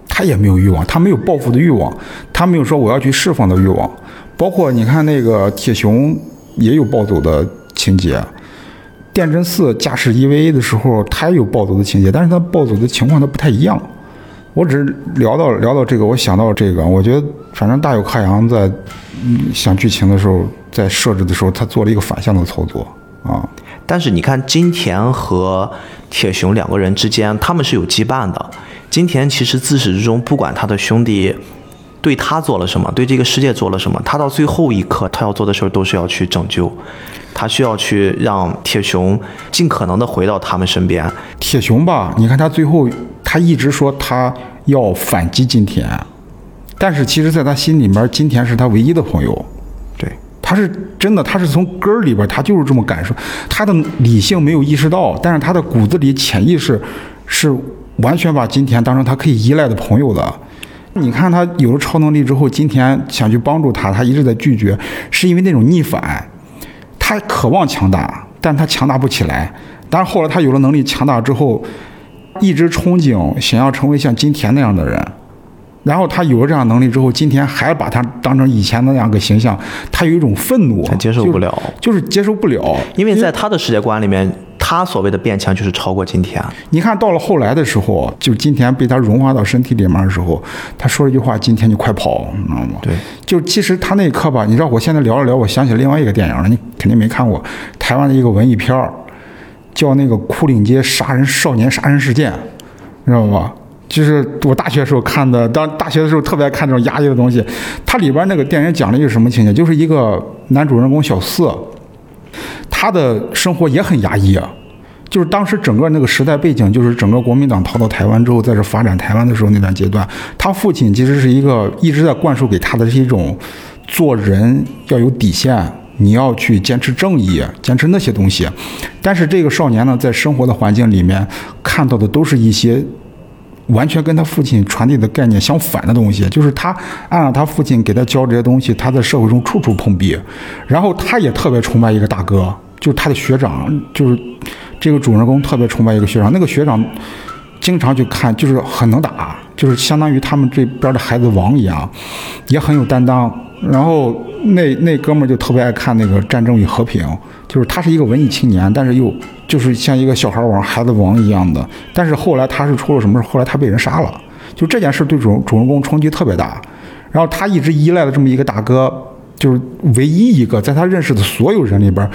他也没有欲望，他没有报复的欲望，他没有说我要去释放的欲望。包括你看那个铁熊也有暴走的情节，电真寺驾驶 EVA 的时候，他也有暴走的情节，但是他暴走的情况他不太一样。我只是聊到聊到这个，我想到这个，我觉得反正大有克洋在想剧情的时候，在设置的时候，他做了一个反向的操作啊。但是你看金田和铁雄两个人之间，他们是有羁绊的。金田其实自始至终不管他的兄弟对他做了什么，对这个世界做了什么。他到最后一刻，他要做的事儿都是要去拯救，他需要去让铁雄尽可能的回到他们身边。铁雄吧，你看他最后，他一直说他要反击金田，但是其实在他心里面，金田是他唯一的朋友。他是真的，他是从根儿里边，他就是这么感受。他的理性没有意识到，但是他的骨子里潜意识是完全把金田当成他可以依赖的朋友的。你看他有了超能力之后，金田想去帮助他，他一直在拒绝，是因为那种逆反。他渴望强大，但他强大不起来。但是后来他有了能力强大之后，一直憧憬想要成为像金田那样的人。然后他有了这样能力之后，今天还把他当成以前那样个形象，他有一种愤怒，他接受不了，就是接受不了，因为在他的世界观里面。他所谓的变强就是超过金田。你看到了后来的时候，就金田被他融化到身体里面的时候，他说了一句话：“金田，你快跑！”你知道吗？对。就其实他那一刻吧，你知道，我现在聊了聊，我想起另外一个电影了，你肯定没看过，台湾的一个文艺片儿，叫那个《枯岭街杀人少年杀人事件》，你知道吧？就是我大学时候看的，当大学的时候特别爱看这种压抑的东西。它里边那个电影讲了一个什么情节？就是一个男主人公小四，他的生活也很压抑啊。就是当时整个那个时代背景，就是整个国民党逃到台湾之后，在这发展台湾的时候那段阶段，他父亲其实是一个一直在灌输给他的是一种做人要有底线，你要去坚持正义，坚持那些东西。但是这个少年呢，在生活的环境里面看到的都是一些完全跟他父亲传递的概念相反的东西，就是他按照他父亲给他教这些东西，他在社会中处处碰壁。然后他也特别崇拜一个大哥，就是他的学长，就是。这个主人公特别崇拜一个学长，那个学长经常去看，就是很能打，就是相当于他们这边的孩子王一样，也很有担当。然后那那哥们儿就特别爱看那个《战争与和平》，就是他是一个文艺青年，但是又就是像一个小孩王、孩子王一样的。但是后来他是出了什么事？后来他被人杀了，就这件事对主主人公冲击特别大。然后他一直依赖的这么一个大哥。就是唯一一个在他认识的所有人里边，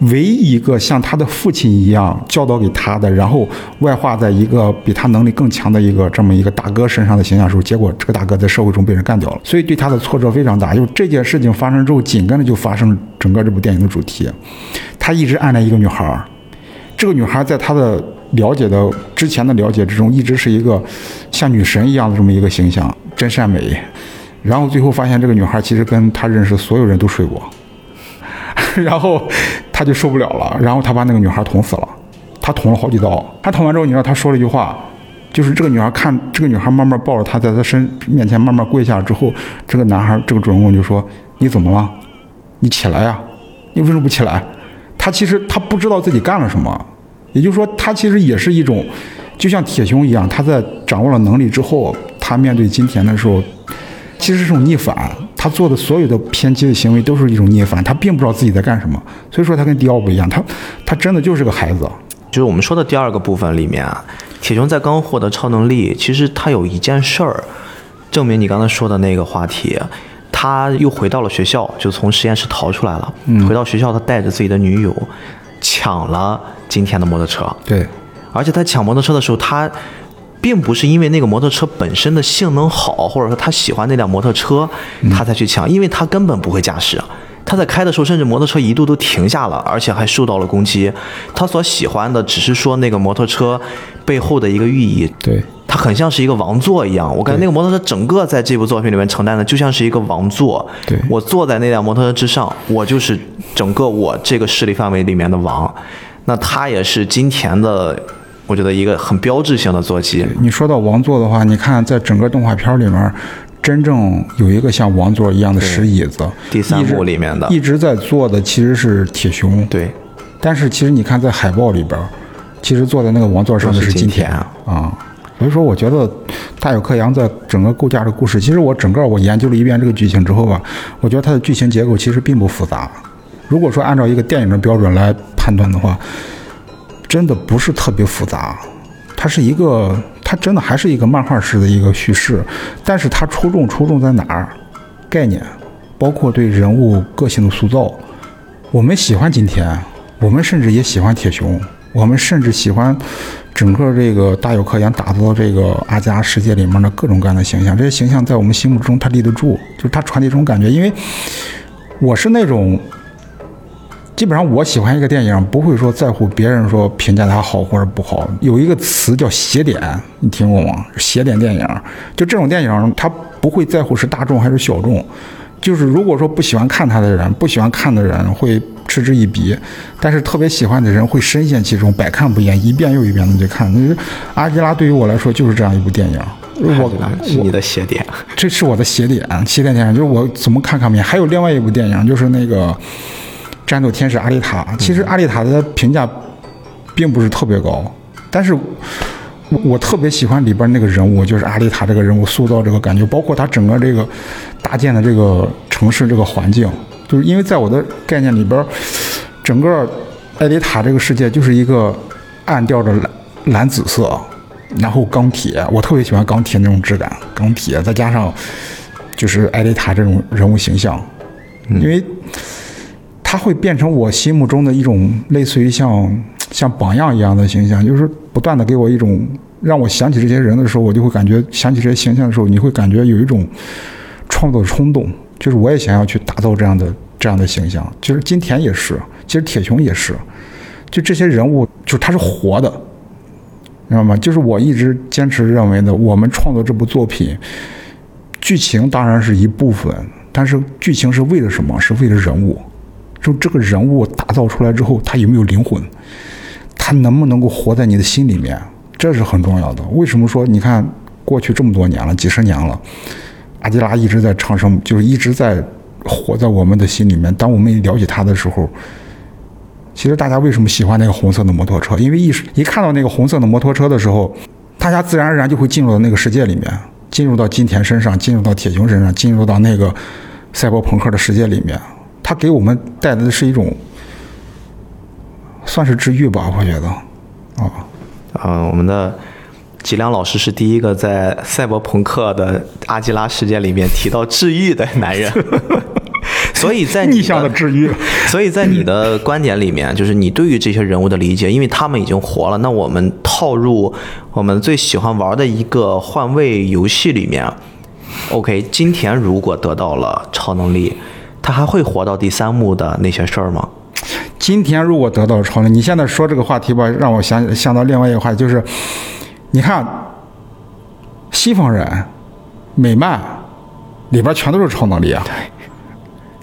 唯一一个像他的父亲一样教导给他的，然后外化在一个比他能力更强的一个这么一个大哥身上的形象时候，结果这个大哥在社会中被人干掉了，所以对他的挫折非常大。就这件事情发生之后，紧跟着就发生整个这部电影的主题。他一直暗恋一个女孩儿，这个女孩在他的了解的之前的了解之中，一直是一个像女神一样的这么一个形象，真善美。然后最后发现这个女孩其实跟他认识所有人都睡过，然后他就受不了了，然后他把那个女孩捅死了，他捅了好几刀。他捅完之后，你知道他说了一句话，就是这个女孩看这个女孩慢慢抱着他在他身面前慢慢跪下之后，这个男孩这个主人公就说：“你怎么了？你起来呀！你为什么不起来？”他其实他不知道自己干了什么，也就是说他其实也是一种，就像铁熊一样，他在掌握了能力之后，他面对金田的时候。其实是种逆反，他做的所有的偏激的行为都是一种逆反，他并不知道自己在干什么，所以说他跟迪奥不一样，他他真的就是个孩子。就是我们说的第二个部分里面，铁熊在刚获得超能力，其实他有一件事儿，证明你刚才说的那个话题，他又回到了学校，就从实验室逃出来了，回到学校，他带着自己的女友抢了今天的摩托车，对，而且他抢摩托车的时候，他。并不是因为那个摩托车本身的性能好，或者说他喜欢那辆摩托车，他才去抢，因为他根本不会驾驶。他在开的时候，甚至摩托车一度都停下了，而且还受到了攻击。他所喜欢的只是说那个摩托车背后的一个寓意，对他很像是一个王座一样。我感觉那个摩托车整个在这部作品里面承担的就像是一个王座。对我坐在那辆摩托车之上，我就是整个我这个势力范围里面的王。那他也是金田的。我觉得一个很标志性的坐骑。你说到王座的话，你看在整个动画片里面，真正有一个像王座一样的石椅子，第三部里面的一直在坐的其实是铁熊。对，但是其实你看在海报里边，其实坐在那个王座上的是金田啊。所以说，我觉得大友克洋在整个构架的故事，其实我整个我研究了一遍这个剧情之后吧，我觉得它的剧情结构其实并不复杂。如果说按照一个电影的标准来判断的话。真的不是特别复杂，它是一个，它真的还是一个漫画式的一个叙事，但是它出众出众在哪儿？概念，包括对人物个性的塑造。我们喜欢金田，我们甚至也喜欢铁熊，我们甚至喜欢整个这个大有科研打造这个阿加世界里面的各种各样的形象，这些形象在我们心目中他立得住，就是他传递这种感觉。因为我是那种，基本上我喜欢一个电影，不会说在乎别人说评价它好或者不好。有一个词叫邪点，你听过吗？邪点电影，就这种电影，他不会在乎是大众还是小众。就是如果说不喜欢看他的人，不喜欢看的人会。嗤之以鼻，但是特别喜欢的人会深陷其中，百看不厌，一遍又一遍的去看。阿基拉对于我来说就是这样一部电影。我是你的邪点，这是我的邪点，邪点电影就是我怎么看看不厌。还有另外一部电影，就是那个《战斗天使阿丽塔》。其实阿丽塔的评价并不是特别高，但是我特别喜欢里边那个人物，就是阿丽塔这个人物塑造这个感觉，包括他整个这个搭建的这个城市这个环境。就是因为在我的概念里边，整个艾丽塔这个世界就是一个暗调的蓝蓝紫色，然后钢铁，我特别喜欢钢铁那种质感，钢铁再加上就是艾丽塔这种人物形象，因为它会变成我心目中的一种类似于像像榜样一样的形象，就是不断的给我一种让我想起这些人的时候，我就会感觉想起这些形象的时候，你会感觉有一种创作冲动。就是我也想要去打造这样的这样的形象，就是金田也是，其实铁雄也是，就这些人物，就是他是活的，知道吗？就是我一直坚持认为的，我们创作这部作品，剧情当然是一部分，但是剧情是为了什么？是为了人物，就这个人物打造出来之后，他有没有灵魂？他能不能够活在你的心里面？这是很重要的。为什么说你看过去这么多年了，几十年了？阿基拉一直在长生，就是一直在活在我们的心里面。当我们了解他的时候，其实大家为什么喜欢那个红色的摩托车？因为一一看到那个红色的摩托车的时候，大家自然而然就会进入到那个世界里面，进入到金田身上，进入到铁雄身上，进入到那个赛博朋克的世界里面。他给我们带来的是一种，算是治愈吧，我觉得。啊，嗯，我们的。吉良老师是第一个在赛博朋克的阿基拉事件里面提到治愈的男人，所以在逆向的治愈。所以在你的观点里面，就是你对于这些人物的理解，因为他们已经活了。那我们套入我们最喜欢玩的一个换位游戏里面，OK，金田如果得到了超能力，他还会活到第三幕的那些事儿吗？今天如果得到了超能力，你现在说这个话题吧，让我想想到另外一个话题，就是。你看，西方人美漫里边全都是超能力啊，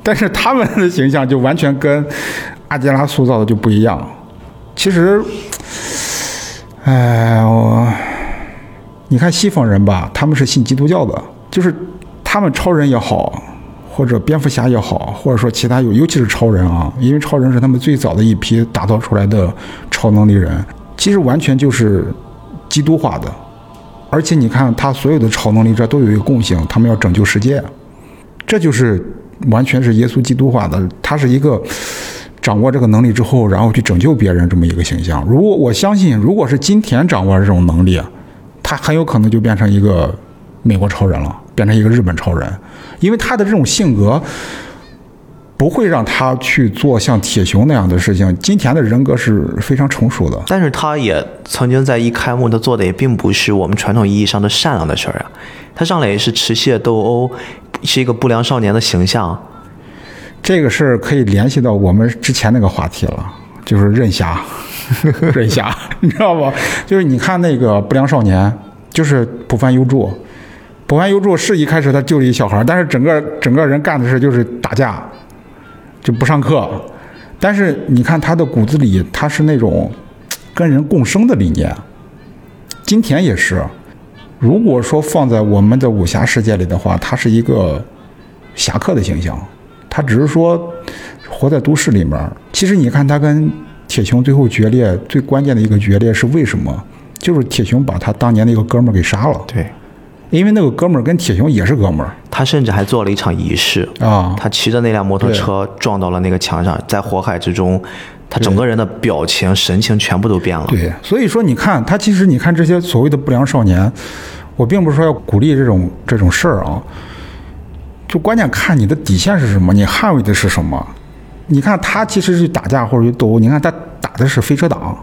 但是他们的形象就完全跟阿基拉塑造的就不一样。其实，哎，我你看西方人吧，他们是信基督教的，就是他们超人也好，或者蝙蝠侠也好，或者说其他有，尤其是超人啊，因为超人是他们最早的一批打造出来的超能力人，其实完全就是。基督化的，而且你看他所有的超能力，这都有一个共性，他们要拯救世界，这就是完全是耶稣基督化的。他是一个掌握这个能力之后，然后去拯救别人这么一个形象。如果我相信，如果是金田掌握这种能力，他很有可能就变成一个美国超人了，变成一个日本超人，因为他的这种性格。不会让他去做像铁熊那样的事情。金田的人格是非常成熟的，但是他也曾经在一开幕，他做的也并不是我们传统意义上的善良的事儿啊。他上来也是持械斗殴，是一个不良少年的形象。这个事儿可以联系到我们之前那个话题了，就是任侠，任侠，你知道不？就是你看那个不良少年，就是浦饭优助，浦饭优助是一开始他救了一小孩，但是整个整个人干的事就是打架。就不上课，但是你看他的骨子里，他是那种跟人共生的理念。金田也是，如果说放在我们的武侠世界里的话，他是一个侠客的形象。他只是说活在都市里面。其实你看他跟铁雄最后决裂，最关键的一个决裂是为什么？就是铁雄把他当年那个哥们儿给杀了。对。因为那个哥们儿跟铁熊也是哥们儿，他甚至还做了一场仪式啊！他骑着那辆摩托车撞到了那个墙上，在火海之中，他整个人的表情神情全部都变了。对，所以说你看他，其实你看这些所谓的不良少年，我并不是说要鼓励这种这种事儿啊，就关键看你的底线是什么，你捍卫的是什么。你看他其实是打架或者去斗殴，你看他打的是飞车党，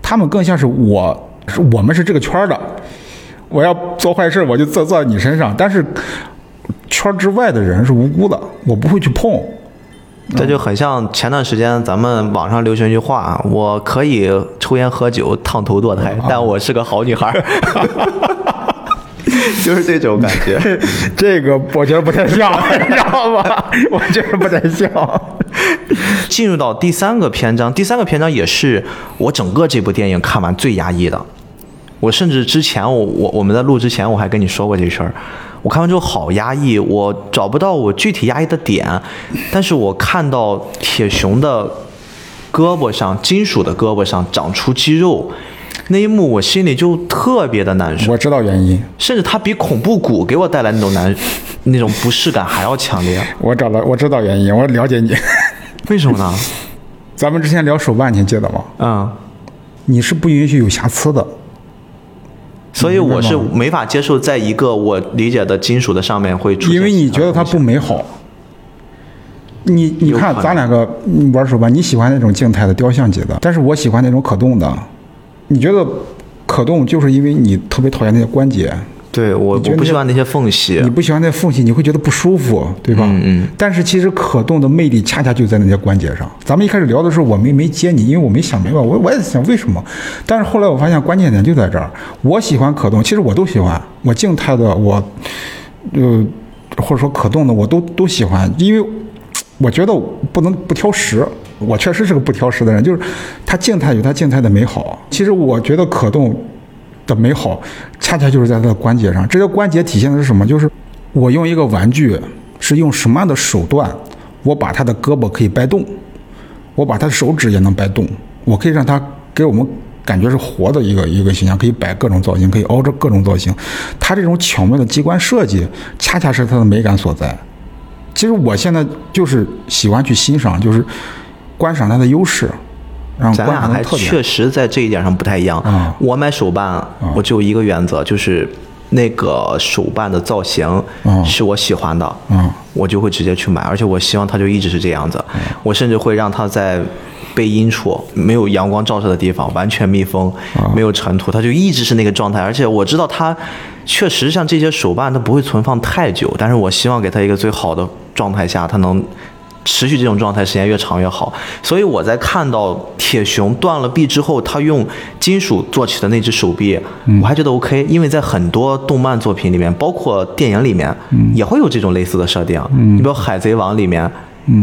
他们更像是我是我们是这个圈儿的，我要做坏事我就做做在你身上，但是圈儿之外的人是无辜的，我不会去碰。这就很像前段时间咱们网上流行一句话：“我可以抽烟喝酒、烫头堕胎，但我是个好女孩儿。”就是这种感觉。这个我觉得不太像，你知道吗？我觉得不太像。进入到第三个篇章，第三个篇章也是我整个这部电影看完最压抑的。我甚至之前我我我们在录之前我还跟你说过这事儿。我看完之后好压抑，我找不到我具体压抑的点，但是我看到铁熊的胳膊上，金属的胳膊上长出肌肉，那一幕我心里就特别的难受。我知道原因，甚至它比恐怖谷给我带来那种难、那种不适感还要强烈。我找到，我知道原因，我了解你。为什么呢？咱们之前聊手办，你记得吗？嗯，你是不允许有瑕疵的。所以我是没法接受，在一个我理解的金属的上面会出现。因为你觉得它不美好。你你看，咱两个玩手办，你喜欢那种静态的雕像级的，但是我喜欢那种可动的。你觉得可动，就是因为你特别讨厌那些关节。对我，我不喜欢那些缝隙。你不喜欢那缝隙，你会觉得不舒服，对吧？嗯嗯。但是其实可动的魅力恰恰就在那些关节上。咱们一开始聊的时候，我没没接你，因为我没想明白，我我也在想为什么。但是后来我发现关键点就在这儿。我喜欢可动，其实我都喜欢。我静态的，我呃或者说可动的，我都都喜欢，因为我觉得不能不挑食。我确实是个不挑食的人，就是它静态有它静态的美好。其实我觉得可动。的美好，恰恰就是在它的关节上。这些关节体现的是什么？就是我用一个玩具，是用什么样的手段，我把它的胳膊可以掰动，我把它的手指也能掰动，我可以让它给我们感觉是活的一个一个形象，可以摆各种造型，可以凹着各种造型。它这种巧妙的机关设计，恰恰是它的美感所在。其实我现在就是喜欢去欣赏，就是观赏它的优势。咱俩还确实在这一点上不太一样。我买手办，我就一个原则，就是那个手办的造型是我喜欢的，我就会直接去买，而且我希望它就一直是这样子。我甚至会让它在背阴处、没有阳光照射的地方完全密封，没有尘土，它就一直是那个状态。而且我知道它确实像这些手办，它不会存放太久，但是我希望给它一个最好的状态下，它能。持续这种状态时间越长越好，所以我在看到铁熊断了臂之后，他用金属做起的那只手臂，我还觉得 OK，因为在很多动漫作品里面，包括电影里面，也会有这种类似的设定。你比如《海贼王》里面，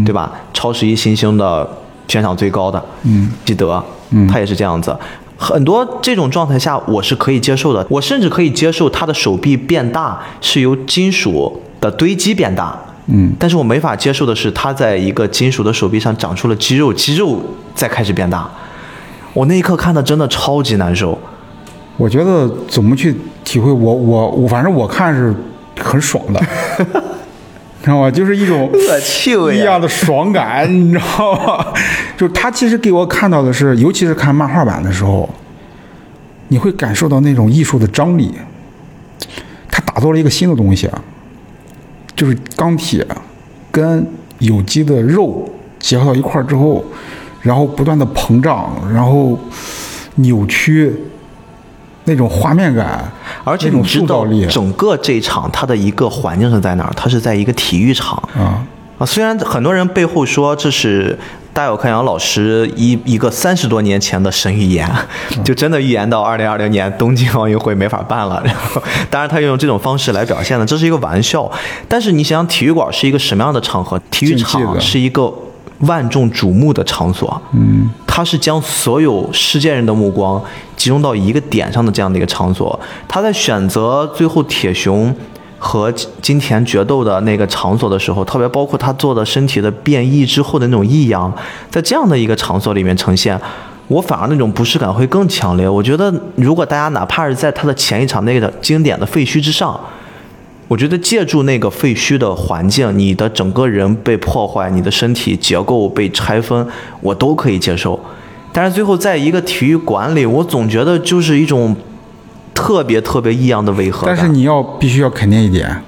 对吧？超十一行星的悬赏最高的，基德，他也是这样子。很多这种状态下，我是可以接受的，我甚至可以接受他的手臂变大是由金属的堆积变大。嗯，但是我没法接受的是，他在一个金属的手臂上长出了肌肉，肌肉在开始变大，我那一刻看的真的超级难受。我觉得怎么去体会，我我我，反正我看是很爽的，知道吗？就是一种恶趣味一样的爽感，你知道吗？就是他其实给我看到的是，尤其是看漫画版的时候，你会感受到那种艺术的张力，他打造了一个新的东西啊。就是钢铁跟有机的肉结合到一块儿之后，然后不断的膨胀，然后扭曲，那种画面感，而且你知道整个这场它的一个环境是在哪儿？它是在一个体育场啊啊！虽然很多人背后说这是。大有克洋老师一一个三十多年前的神预言，就真的预言到二零二零年东京奥运会没法办了。然后，当然他用这种方式来表现的，这是一个玩笑。但是你想想，体育馆是一个什么样的场合？体育场是一个万众瞩目的场所。嗯，它是将所有世界人的目光集中到一个点上的这样的一个场所。他在选择最后铁熊。和金田决斗的那个场所的时候，特别包括他做的身体的变异之后的那种异样，在这样的一个场所里面呈现，我反而那种不适感会更强烈。我觉得，如果大家哪怕是在他的前一场那个经典的废墟之上，我觉得借助那个废墟的环境，你的整个人被破坏，你的身体结构被拆分，我都可以接受。但是最后在一个体育馆里，我总觉得就是一种。特别特别异样的违和但是你要必须要肯定一点，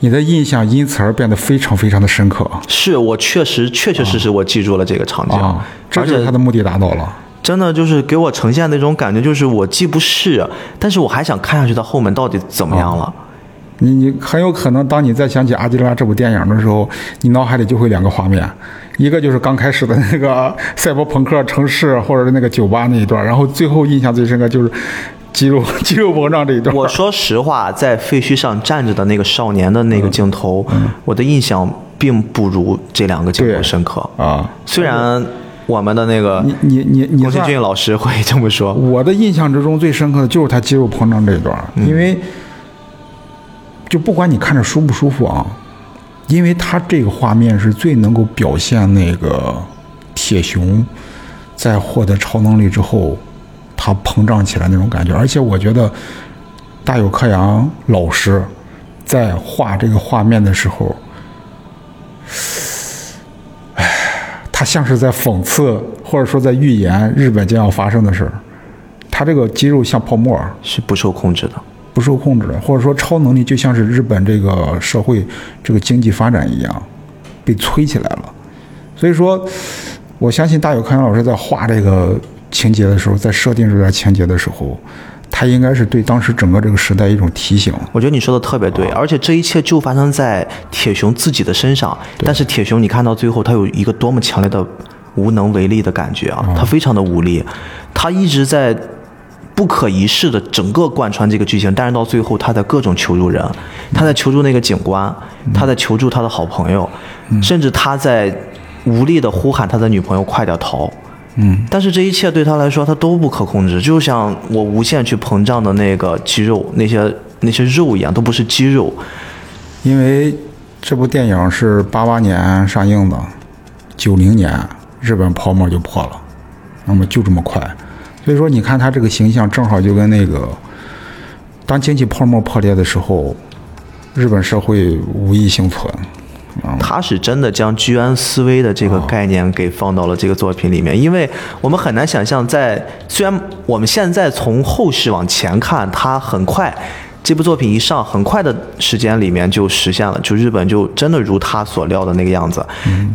你的印象因此而变得非常非常的深刻。是我确实确确实实我记住了这个场景，而且他的目的达到了。真的就是给我呈现那种感觉，就是我既不是，但是我还想看下去到后面到底怎么样了。你你很有可能，当你再想起《阿基拉》这部电影的时候，你脑海里就会两个画面，一个就是刚开始的那个赛博朋克城市或者是那个酒吧那一段，然后最后印象最深刻就是肌肉 肌肉膨胀这一段。我说实话，在废墟上站着的那个少年的那个镜头，我的印象并不如这两个镜头深刻。啊，虽然我们的那个你你你你算宫崎骏老师会这么说，我的印象之中最深刻的就是他肌肉膨胀这一段，因为就不管你看着舒不舒服啊，因为他这个画面是最能够表现那个铁熊在获得超能力之后，他膨胀起来那种感觉，而且我觉得大有克洋老师在画这个画面的时候，唉，他像是在讽刺或者说在预言日本将要发生的事儿。他这个肌肉像泡沫，是不受控制的。不受控制的，或者说超能力就像是日本这个社会这个经济发展一样，被催起来了。所以说，我相信大有克洋老师在画这个情节的时候，在设定这段情节的时候，他应该是对当时整个这个时代一种提醒。我觉得你说的特别对，而且这一切就发生在铁熊自己的身上。但是铁熊，你看到最后，他有一个多么强烈的无能为力的感觉啊！他非常的无力，他一直在不可一世的整个贯穿这个剧情，但是到最后，他在各种求助人，他在求助那个警官，他在求助他的好朋友，甚至他在无力的呼喊他的女朋友快点逃。嗯，但是这一切对他来说，他都不可控制，就像我无限去膨胀的那个肌肉，那些那些肉一样，都不是肌肉。因为这部电影是八八年上映的，九零年日本泡沫就破了，那么就这么快，所以说你看他这个形象正好就跟那个当经济泡沫破裂的时候，日本社会无一幸存。他是真的将居安思危的这个概念给放到了这个作品里面，因为我们很难想象在，虽然我们现在从后世往前看，他很快，这部作品一上，很快的时间里面就实现了，就日本就真的如他所料的那个样子。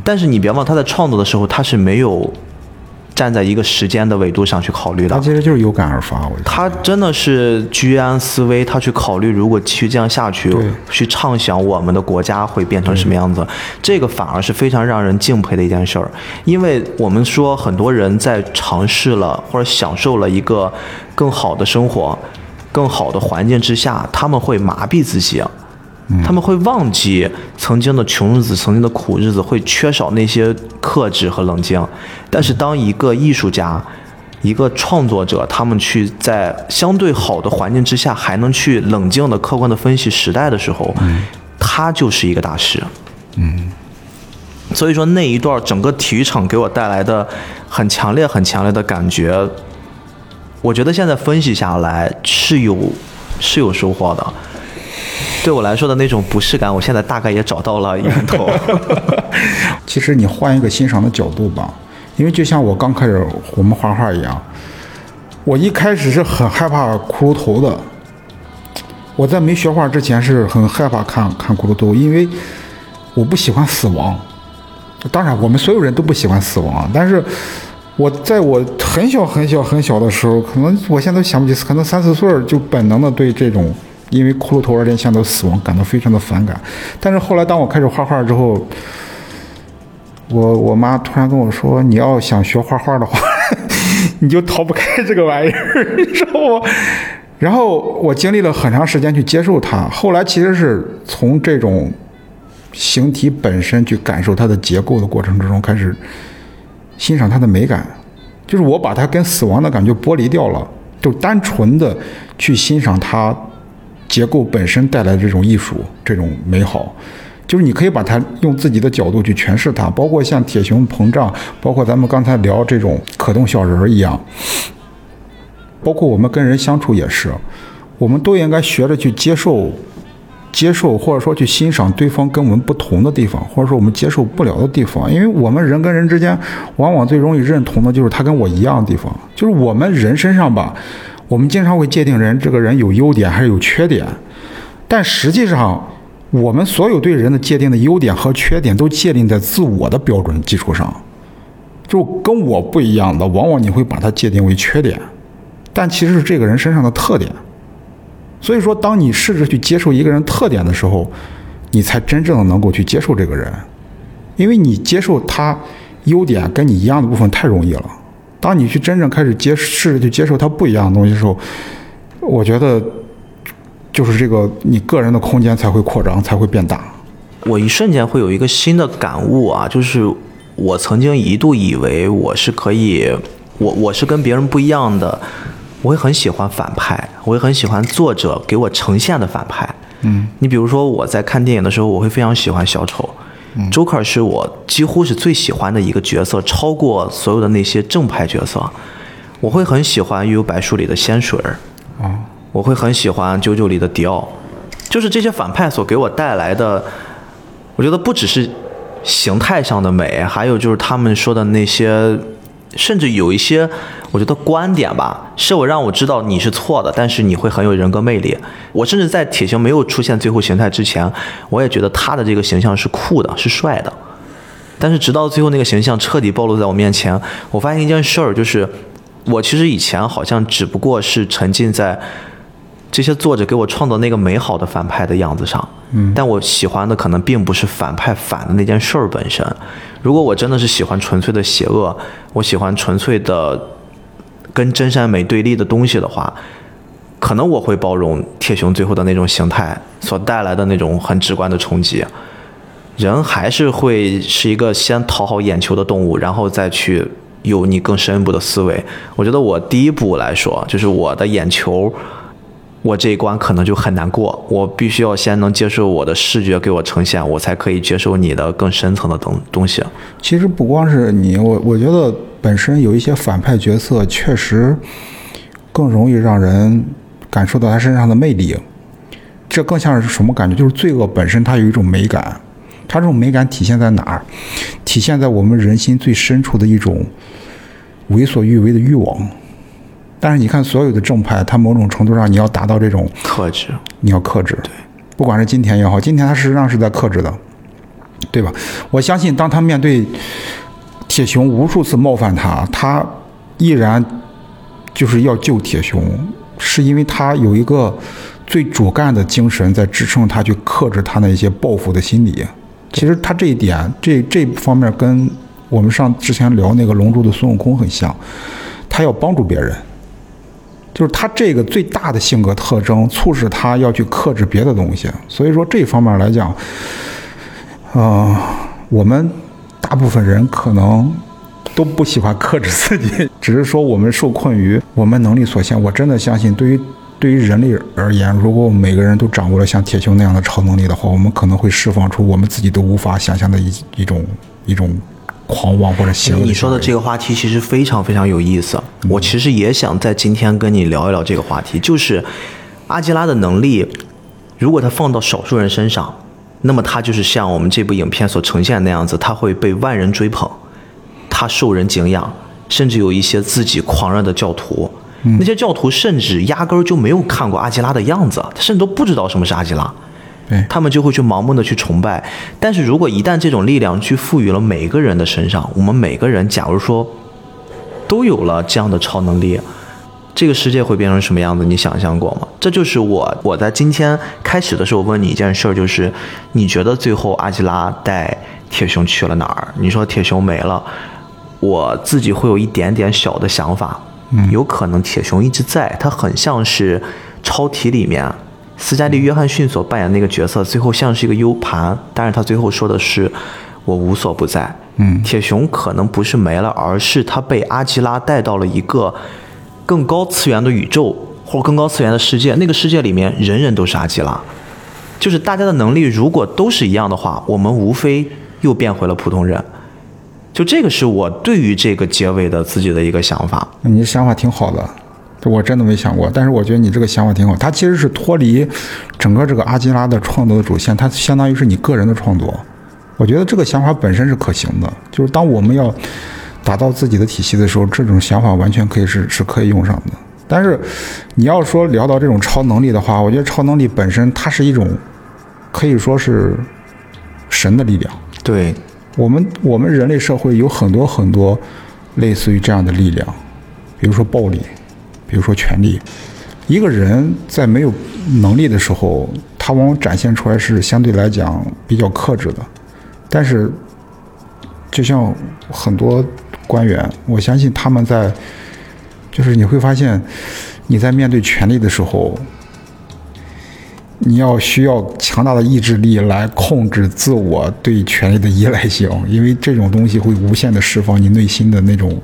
但是你别忘，他在创作的时候，他是没有站在一个时间的维度上去考虑的他。其实就是有感而发，我觉得。他真的是居安思危，他去考虑，如果继续这样下去，去畅想我们的国家会变成什么样子，这个反而是非常让人敬佩的一件事儿。因为我们说很多人在尝试了或者享受了一个更好的生活、更好的环境之下，他们会麻痹自己。他们会忘记曾经的穷日子、曾经的苦日子，会缺少那些克制和冷静。但是，当一个艺术家、一个创作者，他们去在相对好的环境之下，还能去冷静的、客观的分析时代的时候，他就是一个大师。嗯，所以说那一段整个体育场给我带来的很强烈、很强烈的感觉，我觉得现在分析下来是有是有收获的。对我来说的那种不适感，我现在大概也找到了源头。其实你换一个欣赏的角度吧，因为就像我刚开始我们画画一样，我一开始是很害怕骷髅头的。我在没学画之前是很害怕看看骷髅头，因为我不喜欢死亡。当然，我们所有人都不喜欢死亡，但是我在我很小很小很小的时候，可能我现在都想不起，可能三四岁就本能的对这种因为骷髅头而联想到死亡感到非常的反感。但是后来当我开始画画之后，我我妈突然跟我说：“你要想学画画的话，你就逃不开这个玩意儿，你知道吗？”然后我经历了很长时间去接受它，后来其实是从这种形体本身去感受它的结构的过程之中，开始欣赏它的美感，就是我把它跟死亡的感觉剥离掉了，就单纯的去欣赏它结构本身带来的这种艺术、这种美好。就是你可以把它用自己的角度去诠释它，包括像铁熊膨胀，包括咱们刚才聊这种可动小人儿一样，包括我们跟人相处也是，我们都应该学着去接受、接受或者说去欣赏对方跟我们不同的地方，或者说我们接受不了的地方，因为我们人跟人之间往往最容易认同的就是他跟我一样的地方，就是我们人身上吧，我们经常会界定人这个人有优点还是有缺点，但实际上。我们所有对人的界定的优点和缺点，都界定在自我的标准基础上。就跟我不一样的，往往你会把它界定为缺点，但其实是这个人身上的特点。所以说，当你试着去接受一个人特点的时候，你才真正的能够去接受这个人，因为你接受他优点跟你一样的部分太容易了。当你去真正开始接试着去接受它不一样的东西的时候，我觉得就是这个你个人的空间才会扩张，才会变大。我一瞬间会有一个新的感悟啊，就是我曾经一度以为我是可以，我我是跟别人不一样的，我会很喜欢反派，我会很喜欢作者给我呈现的反派。嗯，你比如说我在看电影的时候，我会非常喜欢小丑。Joker 是我几乎是最喜欢的一个角色，超过所有的那些正派角色。我会很喜欢《幽游白书》里的仙水儿，啊，我会很喜欢《九九》里的迪奥，就是这些反派所给我带来的，我觉得不只是形态上的美，还有就是他们说的那些，甚至有一些我觉得观点吧，是我让我知道你是错的，但是你会很有人格魅力。我甚至在铁熊没有出现最后形态之前，我也觉得他的这个形象是酷的，是帅的。但是直到最后那个形象彻底暴露在我面前，我发现一件事儿，就是我其实以前好像只不过是沉浸在这些作者给我创造那个美好的反派的样子上，嗯，但我喜欢的可能并不是反派反的那件事儿本身。如果我真的是喜欢纯粹的邪恶，我喜欢纯粹的跟真善美对立的东西的话，可能我会包容铁熊最后的那种形态所带来的那种很直观的冲击。人还是会是一个先讨好眼球的动物，然后再去有你更深一步的思维。我觉得我第一步来说，就是我的眼球，我这一关可能就很难过。我必须要先能接受我的视觉给我呈现，我才可以接受你的更深层的东东西。其实不光是你，我我觉得本身有一些反派角色确实更容易让人感受到他身上的魅力。这更像是什么感觉？就是罪恶本身，它有一种美感。它这种美感体现在哪儿？体现在我们人心最深处的一种为所欲为的欲望。但是你看，所有的正派，他某种程度上你要达到这种克制，你要克制。对，不管是金田也好，金田他实际上是在克制的，对吧？我相信，当他面对铁熊无数次冒犯他，他依然就是要救铁熊，是因为他有一个最主干的精神在支撑他去克制他那些报复的心理。其实他这一点，这这方面跟我们上之前聊那个《龙珠》的孙悟空很像，他要帮助别人。就是他这个最大的性格特征，促使他要去克制别的东西。所以说这方面来讲，呃，我们大部分人可能都不喜欢克制自己，只是说我们受困于我们能力所限。我真的相信，对于对于人类而言，如果我们每个人都掌握了像铁熊那样的超能力的话，我们可能会释放出我们自己都无法想象的一一种一种狂妄或者邪恶。你说的这个话题其实非常非常有意思，我其实也想在今天跟你聊一聊这个话题，就是阿基拉的能力，如果他放到少数人身上，那么他就是像我们这部影片所呈现那样子，他会被万人追捧，他受人敬仰，甚至有一些自己狂热的教徒。那些教徒甚至压根儿就没有看过阿基拉的样子，他甚至都不知道什么是阿基拉。对他们就会去盲目的去崇拜。但是如果一旦这种力量去赋予了每个人的身上，我们每个人假如说都有了这样的超能力，这个世界会变成什么样子？你想象过吗？这就是我我在今天开始的时候问你一件事儿，就是你觉得最后阿基拉带铁熊去了哪儿？你说铁熊没了，我自己会有一点点小的想法，有可能铁熊一直在，他很像是超体里面斯嘉丽·约翰逊所扮演那个角色，最后像是一个 U 盘，但是他最后说的是我无所不在。嗯铁熊可能不是没了，而是他被阿基拉带到了一个更高次元的宇宙或者更高次元的世界，那个世界里面人人都是阿基拉，就是大家的能力如果都是一样的话，我们无非又变回了普通人。就这个是我对于这个结尾的自己的一个想法。你的想法挺好的，这我真的没想过。但是我觉得你这个想法挺好，它其实是脱离整个这个阿基拉的创作的主线，它相当于是你个人的创作。我觉得这个想法本身是可行的，就是当我们要打造自己的体系的时候，这种想法完全可以是是可以用上的。但是你要说聊到这种超能力的话，我觉得超能力本身它是一种可以说是神的力量。对，我们我们人类社会有很多很多类似于这样的力量，比如说暴力，比如说权力。一个人在没有能力的时候，他往往展现出来是相对来讲比较克制的。但是，就像很多官员，我相信他们在，就是你会发现，你在面对权力的时候，你要需要强大的意志力来控制自我对权力的依赖性，因为这种东西会无限的释放你内心的那种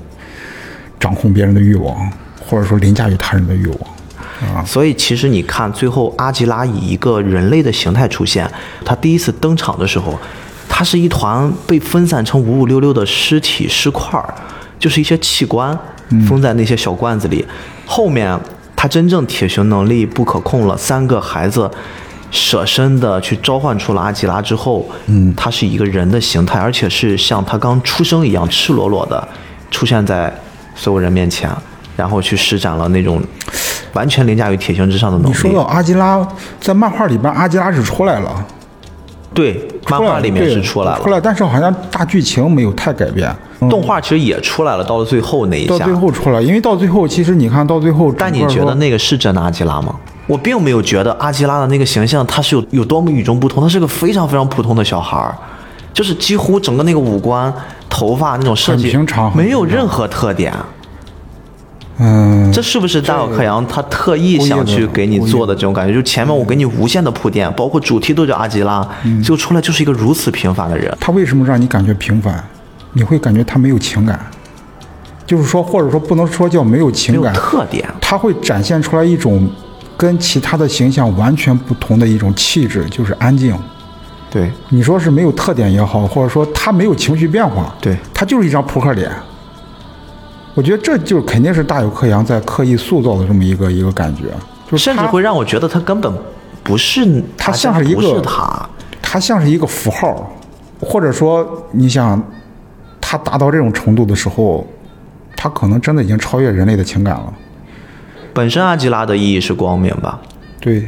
掌控别人的欲望，或者说凌驾于他人的欲望。啊，所以其实你看，最后阿吉拉以一个人类的形态出现，他第一次登场的时候，他是一团被分散成五五六六的尸体尸块儿，就是一些器官封在那些小罐子里。后面他真正铁熊能力不可控了，三个孩子舍身的去召唤出了阿吉拉之后，嗯，他是一个人的形态，而且是像他刚出生一样赤裸裸的出现在所有人面前，然后去施展了那种。完全凌驾于铁拳之上的能力。你说到阿基拉，在漫画里边，阿基拉是出来了，对，漫画里面是出来了，出来，但是好像大剧情没有太改变。动画其实也出来了，到了最后那一下，到最后出来，因为到最后，其实你看到最后，但你觉得那个是真的阿基拉吗？我并没有觉得阿基拉的那个形象他是有有多么与众不同，他是个非常非常普通的小孩儿，就是几乎整个那个五官、头发那种设计，没有任何特点。嗯，这是不是大有克洋他特意想去给你做的这种感觉？就前面我给你无限的铺垫，包括主题都叫阿吉拉，就出来就是一个如此平凡的人。他为什么让你感觉平凡？你会感觉他没有情感，就是说，或者说不能说叫没有情感，特点，他会展现出来一种跟其他的形象完全不同的一种气质，就是安静。对，你说是没有特点也好，或者说他没有情绪变化，对他就是一张扑克脸。我觉得这就肯定是大有克洋在刻意塑造的这么一个一个感觉，就甚至会让我觉得他根本不是他像是一个他，他像是一个符号，或者说你想他达到这种程度的时候，他可能真的已经超越人类的情感了。本身阿基拉的意义是光明吧？对。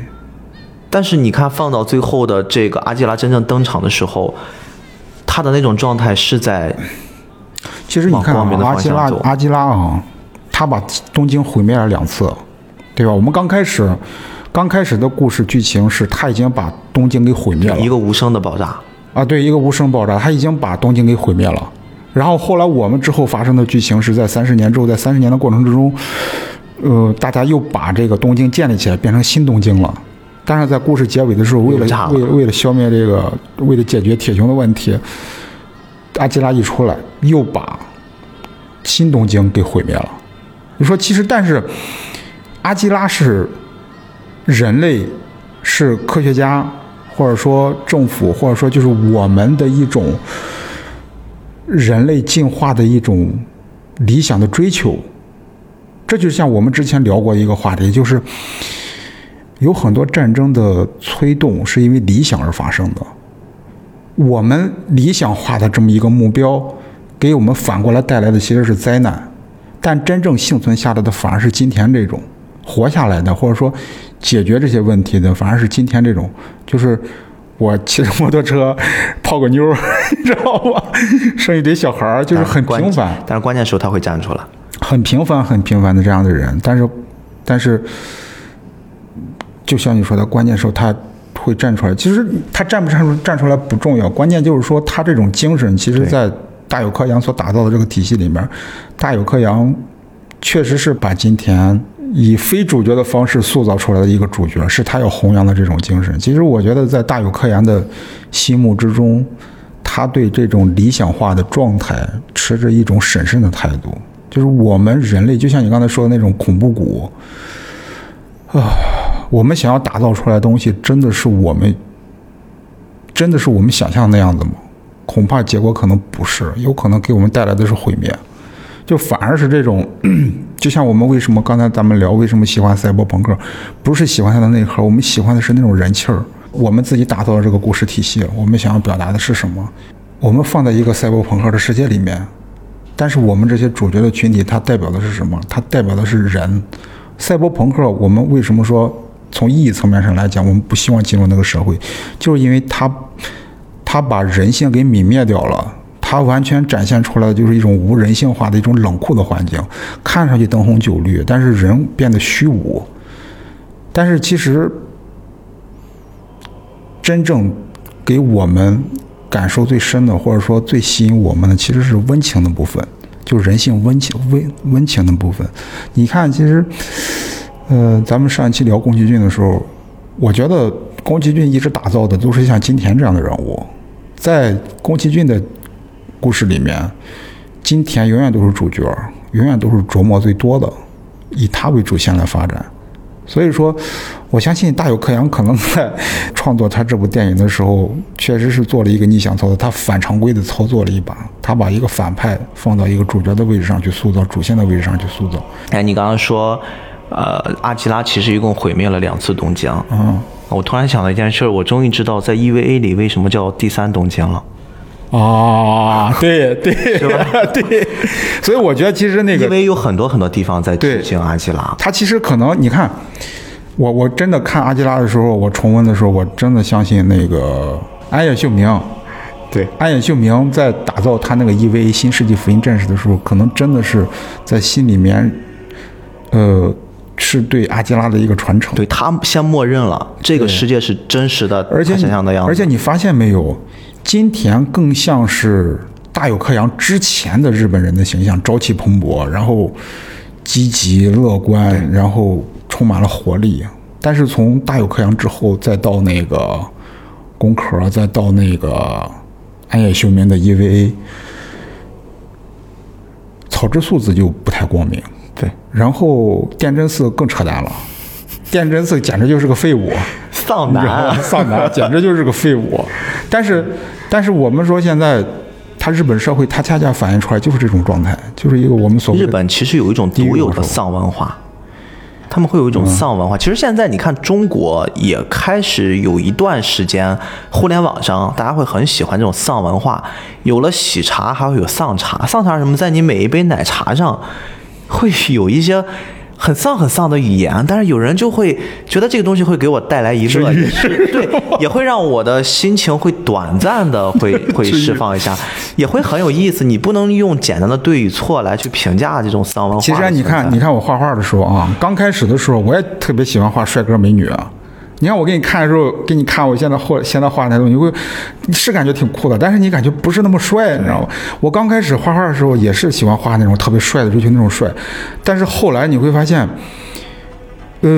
但是你看放到最后的这个阿基拉真正登场的时候，他的那种状态是在。其实你看啊，阿基拉阿基拉啊，他把东京毁灭了两次，对吧？我们刚开始，刚开始的故事剧情是他已经把东京给毁灭了，一个无声的爆炸啊，对，一个无声爆炸，他已经把东京给毁灭了。然后后来我们之后发生的剧情是在三十年之后，在三十年的过程之中，呃，大家又把这个东京建立起来，变成新东京了。但是在故事结尾的时候，为了为为了消灭这个，为了解决铁熊的问题。阿基拉一出来，又把新东京给毁灭了。你说，其实，但是阿基拉是人类，是科学家，或者说政府，或者说就是我们的一种人类进化的一种理想的追求。这就像我们之前聊过一个话题，就是有很多战争的催动是因为理想而发生的。我们理想化的这么一个目标，给我们反过来带来的其实是灾难，但真正幸存下来的反而是今天这种活下来的，或者说解决这些问题的反而是今天这种，就是我骑着摩托车泡个妞，你知道吧？生一堆小孩儿，就是很平凡。但是关键时候他会站出来，很平凡、很平凡的这样的人，但是，但是，就像你说的，关键时候他。会站出来，其实他站不站出站出来不重要，关键就是说他这种精神，其实在大有科研所打造的这个体系里面，大有科研确实是把金田以非主角的方式塑造出来的一个主角，是他要弘扬的这种精神。其实我觉得在大有科研的心目之中，他对这种理想化的状态持着一种审慎的态度，就是我们人类就像你刚才说的那种恐怖谷啊。我们想要打造出来的东西，真的是我们，真的是我们想象那样子吗？恐怕结果可能不是，有可能给我们带来的是毁灭。就反而是这种，就像我们为什么刚才咱们聊为什么喜欢赛博朋克，不是喜欢它的内核，我们喜欢的是那种人气儿。我们自己打造的这个故事体系，我们想要表达的是什么？我们放在一个赛博朋克的世界里面，但是我们这些主角的群体，它代表的是什么？它代表的是人。赛博朋克，我们为什么说？从意义层面上来讲，我们不希望进入那个社会，就是因为他，他把人性给泯灭掉了。它完全展现出来的就是一种无人性化的一种冷酷的环境，看上去灯红酒绿，但是人变得虚无。但是其实，真正给我们感受最深的，或者说最吸引我们的，其实是温情的部分，就是人性温情温温情的部分。你看，其实，呃，咱们上一期聊宫崎骏的时候，我觉得宫崎骏一直打造的都是像金田这样的人物，在宫崎骏的故事里面，金田永远都是主角，永远都是琢磨最多的，以他为主线来发展。所以说，我相信大有克洋可能在创作他这部电影的时候，确实是做了一个逆向操作，他反常规的操作了一把，他把一个反派放到一个主角的位置上去塑造，主线的位置上去塑造。哎，你刚刚说，呃，阿基拉其实一共毁灭了两次东京。嗯，我突然想到一件事，我终于知道在 EVA 里为什么叫第三东京了。啊，对对，是吧？对，所以我觉得其实那个因为有很多很多地方在致对敬阿基拉。他其实可能，你看，我我真的看阿基拉的时候，我重温的时候，我真的相信那个安野秀明，对，安野秀明在打造他那个 EVA 新世纪福音战士的时候，可能真的是在心里面，呃，是对阿基拉的一个传承。对他先默认了这个世界是真实的，而且想象的样子。而且你发现没有，金田更像是大有克洋之前的日本人的形象，朝气蓬勃，然后积极乐观，然后充满了活力。但是从大有克洋之后，再到那个宫壳，再到那个安野秀明的 EVA，草之素子就不太光明。对，然后电真寺更扯淡了，电真寺简直就是个废物。丧男，丧男 简直就是个废物。但是，但是我们说现在，他日本社会，它恰恰反映出来就是这种状态，就是一个我们所谓日本其实有一种独有的丧文化，他们会有一种丧文化。其实现在你看中国也开始有一段时间，互联网上大家会很喜欢这种丧文化，有了喜茶，还会有丧茶。丧茶是什么？在你每一杯奶茶上会有一些。很丧很丧的语言，但是有人就会觉得这个东西会给我带来一乐，也是对，也会让我的心情会短暂的会会释放一下，也会很有意思。你不能用简单的对与错来去评价这种丧文化其。实你看，你看我画画的时候啊，刚开始的时候，我也特别喜欢画帅哥美女啊。你看我给你看的时候，给你看我现在画现在画那东西，你会你是感觉挺酷的，但是你感觉不是那么帅，你知道吗？我刚开始画画的时候也是喜欢画那种特别帅的，追求那种帅，但是后来你会发现，呃，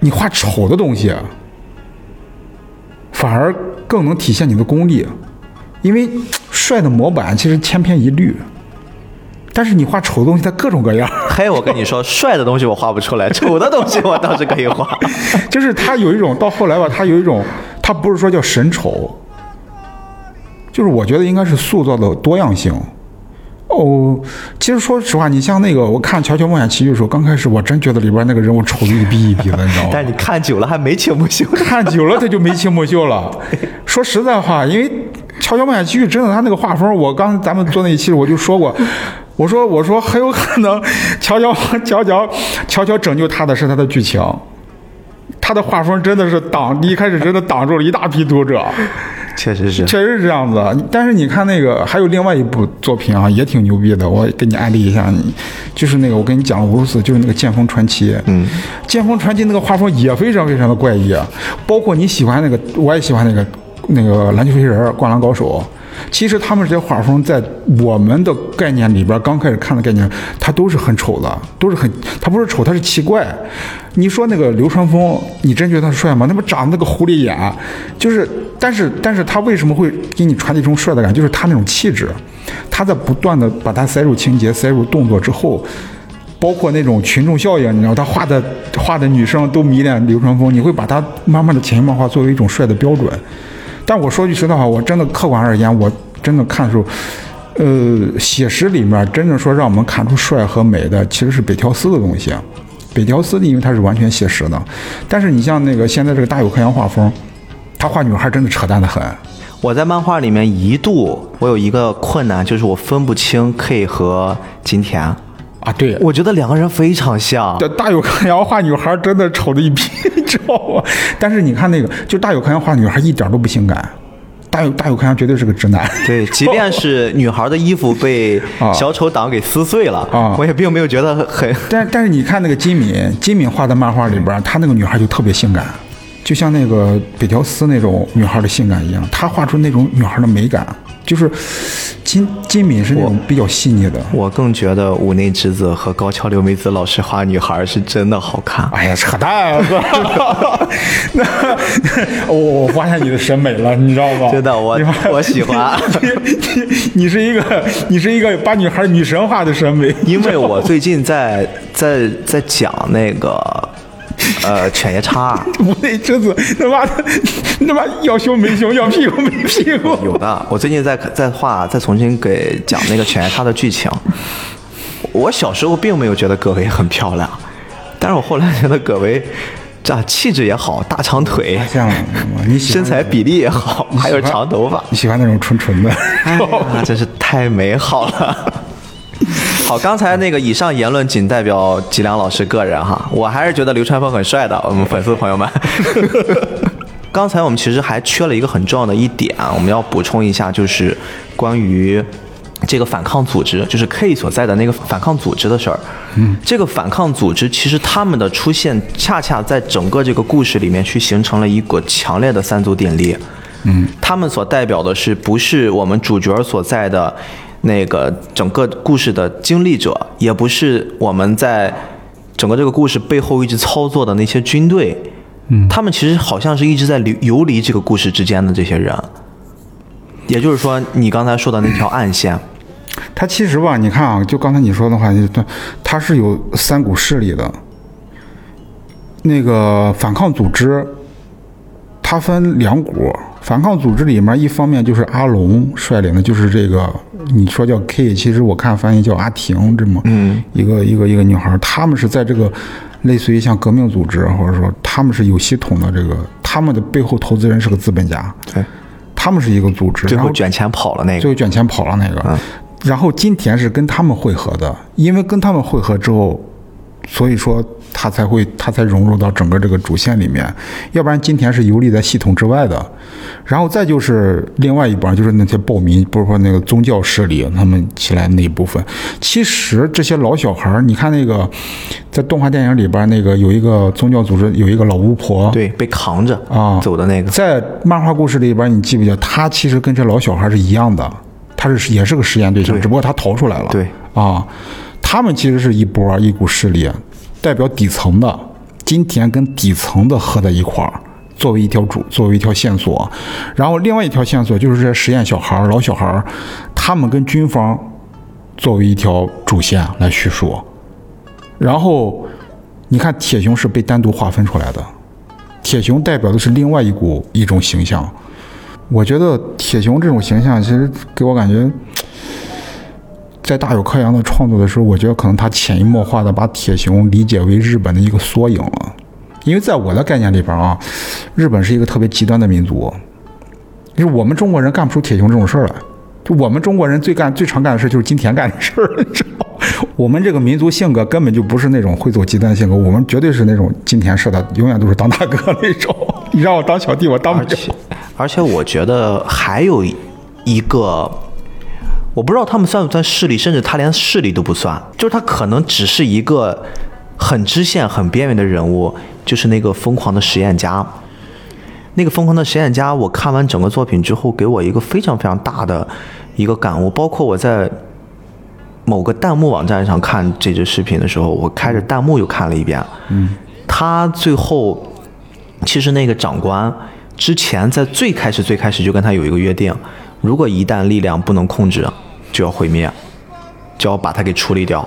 你画丑的东西，反而更能体现你的功力，因为帅的模板其实千篇一律。但是你画丑的东西，它各种各样，嘿，我跟你说，帅的东西我画不出来，丑的东西我倒是可以画。就是它有一种到后来吧，它有一种，它不是说叫神丑，就是我觉得应该是塑造的多样性。哦，其实说实话，你像那个我看《乔乔冒险奇遇》的时候，刚开始我真觉得里边那个人物丑的一逼一逼的，你知道吗？但是你看久了还眉清目秀。看久了他就眉清目秀了。说实在话，因为《乔乔冒险奇遇》真的他那个画风，我刚咱们做那一期我就说过，我说我说很有可能乔乔 乔乔乔乔拯救他的是他的剧情，他的画风真的是挡一开始真的挡住了一大批读者。确实是，确实是这样子，但是你看那个还有另外一部作品啊，也挺牛逼的，我给你安利一下，你就是那个我跟你讲了无数次，就是那个《剑锋传奇》。嗯，《剑锋传奇》那个画风也非常非常的怪异，啊，包括你喜欢那个，我也喜欢那个那个篮球飞人、灌篮高手。其实他们这些画风在我们的概念里边，刚开始看的概念，它都是很丑的，都是很，它不是丑，它是奇怪。你说那个流川枫，你真觉得他帅吗？那不长那个狐狸眼，就是，但是，但是他为什么会给你传递一种帅的感觉？就是他那种气质，他在不断的把它塞入情节、塞入动作之后，包括那种群众效应，你知道，他画的画的女生都迷恋流川枫，你会把他慢慢的潜移默化作为一种帅的标准。但我说句实在话，我真的客观而言，我真的看出，呃，写实里面真正说让我们看出帅和美的，其实是北条司的东西。北条司的因为他是完全写实的，但是你像那个现在这个大有克洋画风，他画女孩真的扯淡的很。我在漫画里面一度我有一个困难，就是我分不清 K 和金田，啊，对，我觉得两个人非常像。这大有康阳画女孩真的丑的一批，你知道吗？但是你看那个，就大有康阳画女孩一点都不性感，大有大有康阳绝对是个直男。对，即便是女孩的衣服被 啊小丑党给撕碎了，啊我也并没有觉得很。但但是你看那个金敏，金敏画的漫画里边，她那个女孩就特别性感，就像那个北条司那种女孩的性感一样，她画出那种女孩的美感，就是金金敏是那种比较细腻的。我更觉得五内之子和高桥留美子老师画女孩是真的好看。哎呀，扯淡 我我发现你的审美了，你知道吗？真的我我喜欢 你你你是一个你是一个把女孩女神化的审美，因为我最近在在在讲那个呃犬夜叉，无内之子他妈的他妈要胸没胸，要屁股没屁股。有的，我最近在在画，再重新给讲那个犬夜叉的剧情。我小时候并没有觉得葛薇很漂亮，但是我后来觉得葛薇这气质也好，大长腿，这样，你身材比例也好，还有长头发，你喜欢那种纯纯的？哎，真是太美好了。好，刚才那个以上言论仅代表吉良老师个人哈，我还是觉得流川枫很帅的，我们粉丝朋友们。刚才我们其实还缺了一个很重要的一点，我们要补充一下，就是关于这个反抗组织，就是 K 所在的那个反抗组织的事儿。嗯，这个反抗组织其实他们的出现，恰恰在整个这个故事里面去形成了一个强烈的三足鼎立。嗯，他们所代表的是不是我们主角所在的那个整个故事的经历者，也不是我们在整个这个故事背后一直操作的那些军队。嗯，他们其实好像是一直在游游离这个故事之间的这些人。也就是说，你刚才说的那条暗线，他其实吧，你看啊，就刚才你说的话，就他他是有三股势力的。那个反抗组织，它分两股。反抗组织里面，一方面就是阿龙率领的，就是这个你说叫 K，其实我看翻译叫阿婷，这么嗯一个一个一个女孩，她们是在这个类似于像革命组织，或者说他们是有系统的这个，他们的背后投资人是个资本家，对，他们是一个组织，最后卷钱跑了那个，最后卷钱跑了那个。然后金田是跟他们会合的，因为跟他们会合之后，所以说他才会他才融入到整个这个主线里面，要不然金田是游离在系统之外的。然后再就是另外一帮，就是那些暴民，不是说那个宗教势力他们起来那一部分。其实这些老小孩儿，你看那个在动画电影里边那个有一个宗教组织，有一个老巫婆，对，被扛着啊走的那个，在漫画故事里边，你记不记得，他其实跟这老小孩是一样的，他是也是个实验对象，对只不过他逃出来了。对啊，他们其实是一波一股势力，代表底层的，金田跟底层的合在一块儿，作为一条主，作为一条线索。然后另外一条线索就是这些实验小孩儿、老小孩儿，他们跟军方作为一条主线来叙述。然后你看，铁熊是被单独划分出来的。铁熊代表的是另外一股一种形象。我觉得铁熊这种形象，其实给我感觉，在大有克洋的创作的时候，我觉得可能他潜移默化的把铁熊理解为日本的一个缩影了。因为在我的概念里边啊，日本是一个特别极端的民族，就是我们中国人干不出铁熊这种事儿来。就我们中国人最干最常干的事就是金田干的事儿，你知道？我们这个民族性格根本就不是那种会走极端的性格，我们绝对是那种金田式的，永远都是当大哥那种。你让我当小弟，我当不了。而且而且我觉得还有一个，我不知道他们算不算势力，甚至他连势力都不算，就是他可能只是一个很支线、很边缘的人物，就是那个疯狂的实验家。那个疯狂的实验家，我看完整个作品之后，给我一个非常非常大的一个感悟。包括我在某个弹幕网站上看这支视频的时候，我开着弹幕又看了一遍。嗯，他最后其实那个长官之前在最开始最开始就跟他有一个约定，如果一旦力量不能控制，就要毁灭，就要把它给处理掉。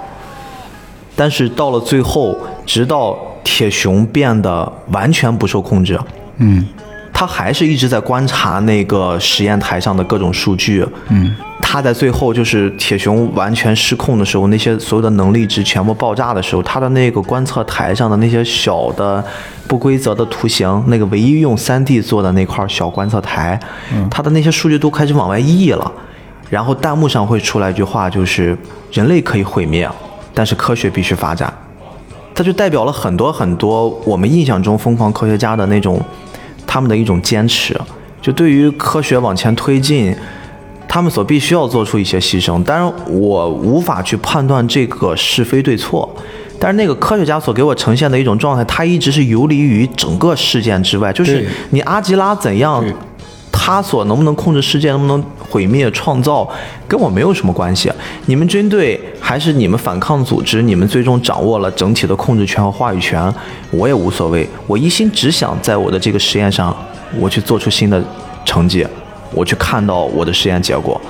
但是到了最后，直到铁熊变得完全不受控制，嗯他还是一直在观察那个实验台上的各种数据。嗯，他在最后就是铁熊完全失控的时候，那些所有的能力值全部爆炸的时候，他的那个观测台上的那些小的不规则的图形，那个唯一用 3D 做的那块小观测台，他的那些数据都开始往外溢了。然后弹幕上会出来一句话，就是人类可以毁灭，但是科学必须发展。它就代表了很多很多我们印象中疯狂科学家的那种他们的一种坚持，就对于科学往前推进，他们所必须要做出一些牺牲。当然，我无法去判断这个是非对错。但是那个科学家所给我呈现的一种状态，他一直是游离于整个事件之外。就是你阿吉拉怎样，他所能不能控制世界，能不能毁灭创造，跟我没有什么关系。你们军队还是你们反抗组织，你们最终掌握了整体的控制权和话语权，我也无所谓。我一心只想在我的这个实验上，我去做出新的成绩，我去看到我的实验结果。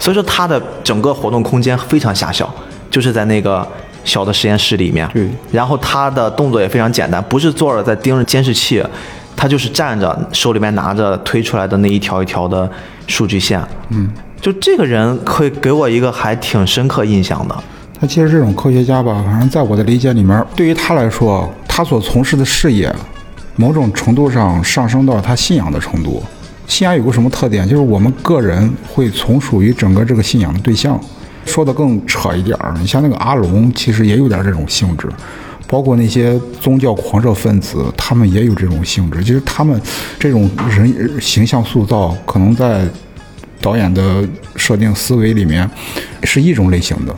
所以说，他的整个活动空间非常狭小，就是在那个小的实验室里面。对然后他的动作也非常简单，不是坐着在盯着监视器，他就是站着，手里面拿着推出来的那一条一条的数据线。嗯，就这个人会给我一个还挺深刻印象的。他其实这种科学家吧，反正在我的理解里面，对于他来说，他所从事的事业，某种程度上上升到他信仰的程度。信仰有个什么特点？就是我们个人会从属于整个这个信仰的对象。说的更扯一点儿，你像那个阿龙，其实也有点这种性质，包括那些宗教狂热分子，他们也有这种性质。其实他们这种人形象塑造，可能在导演的设定思维里面是一种类型的。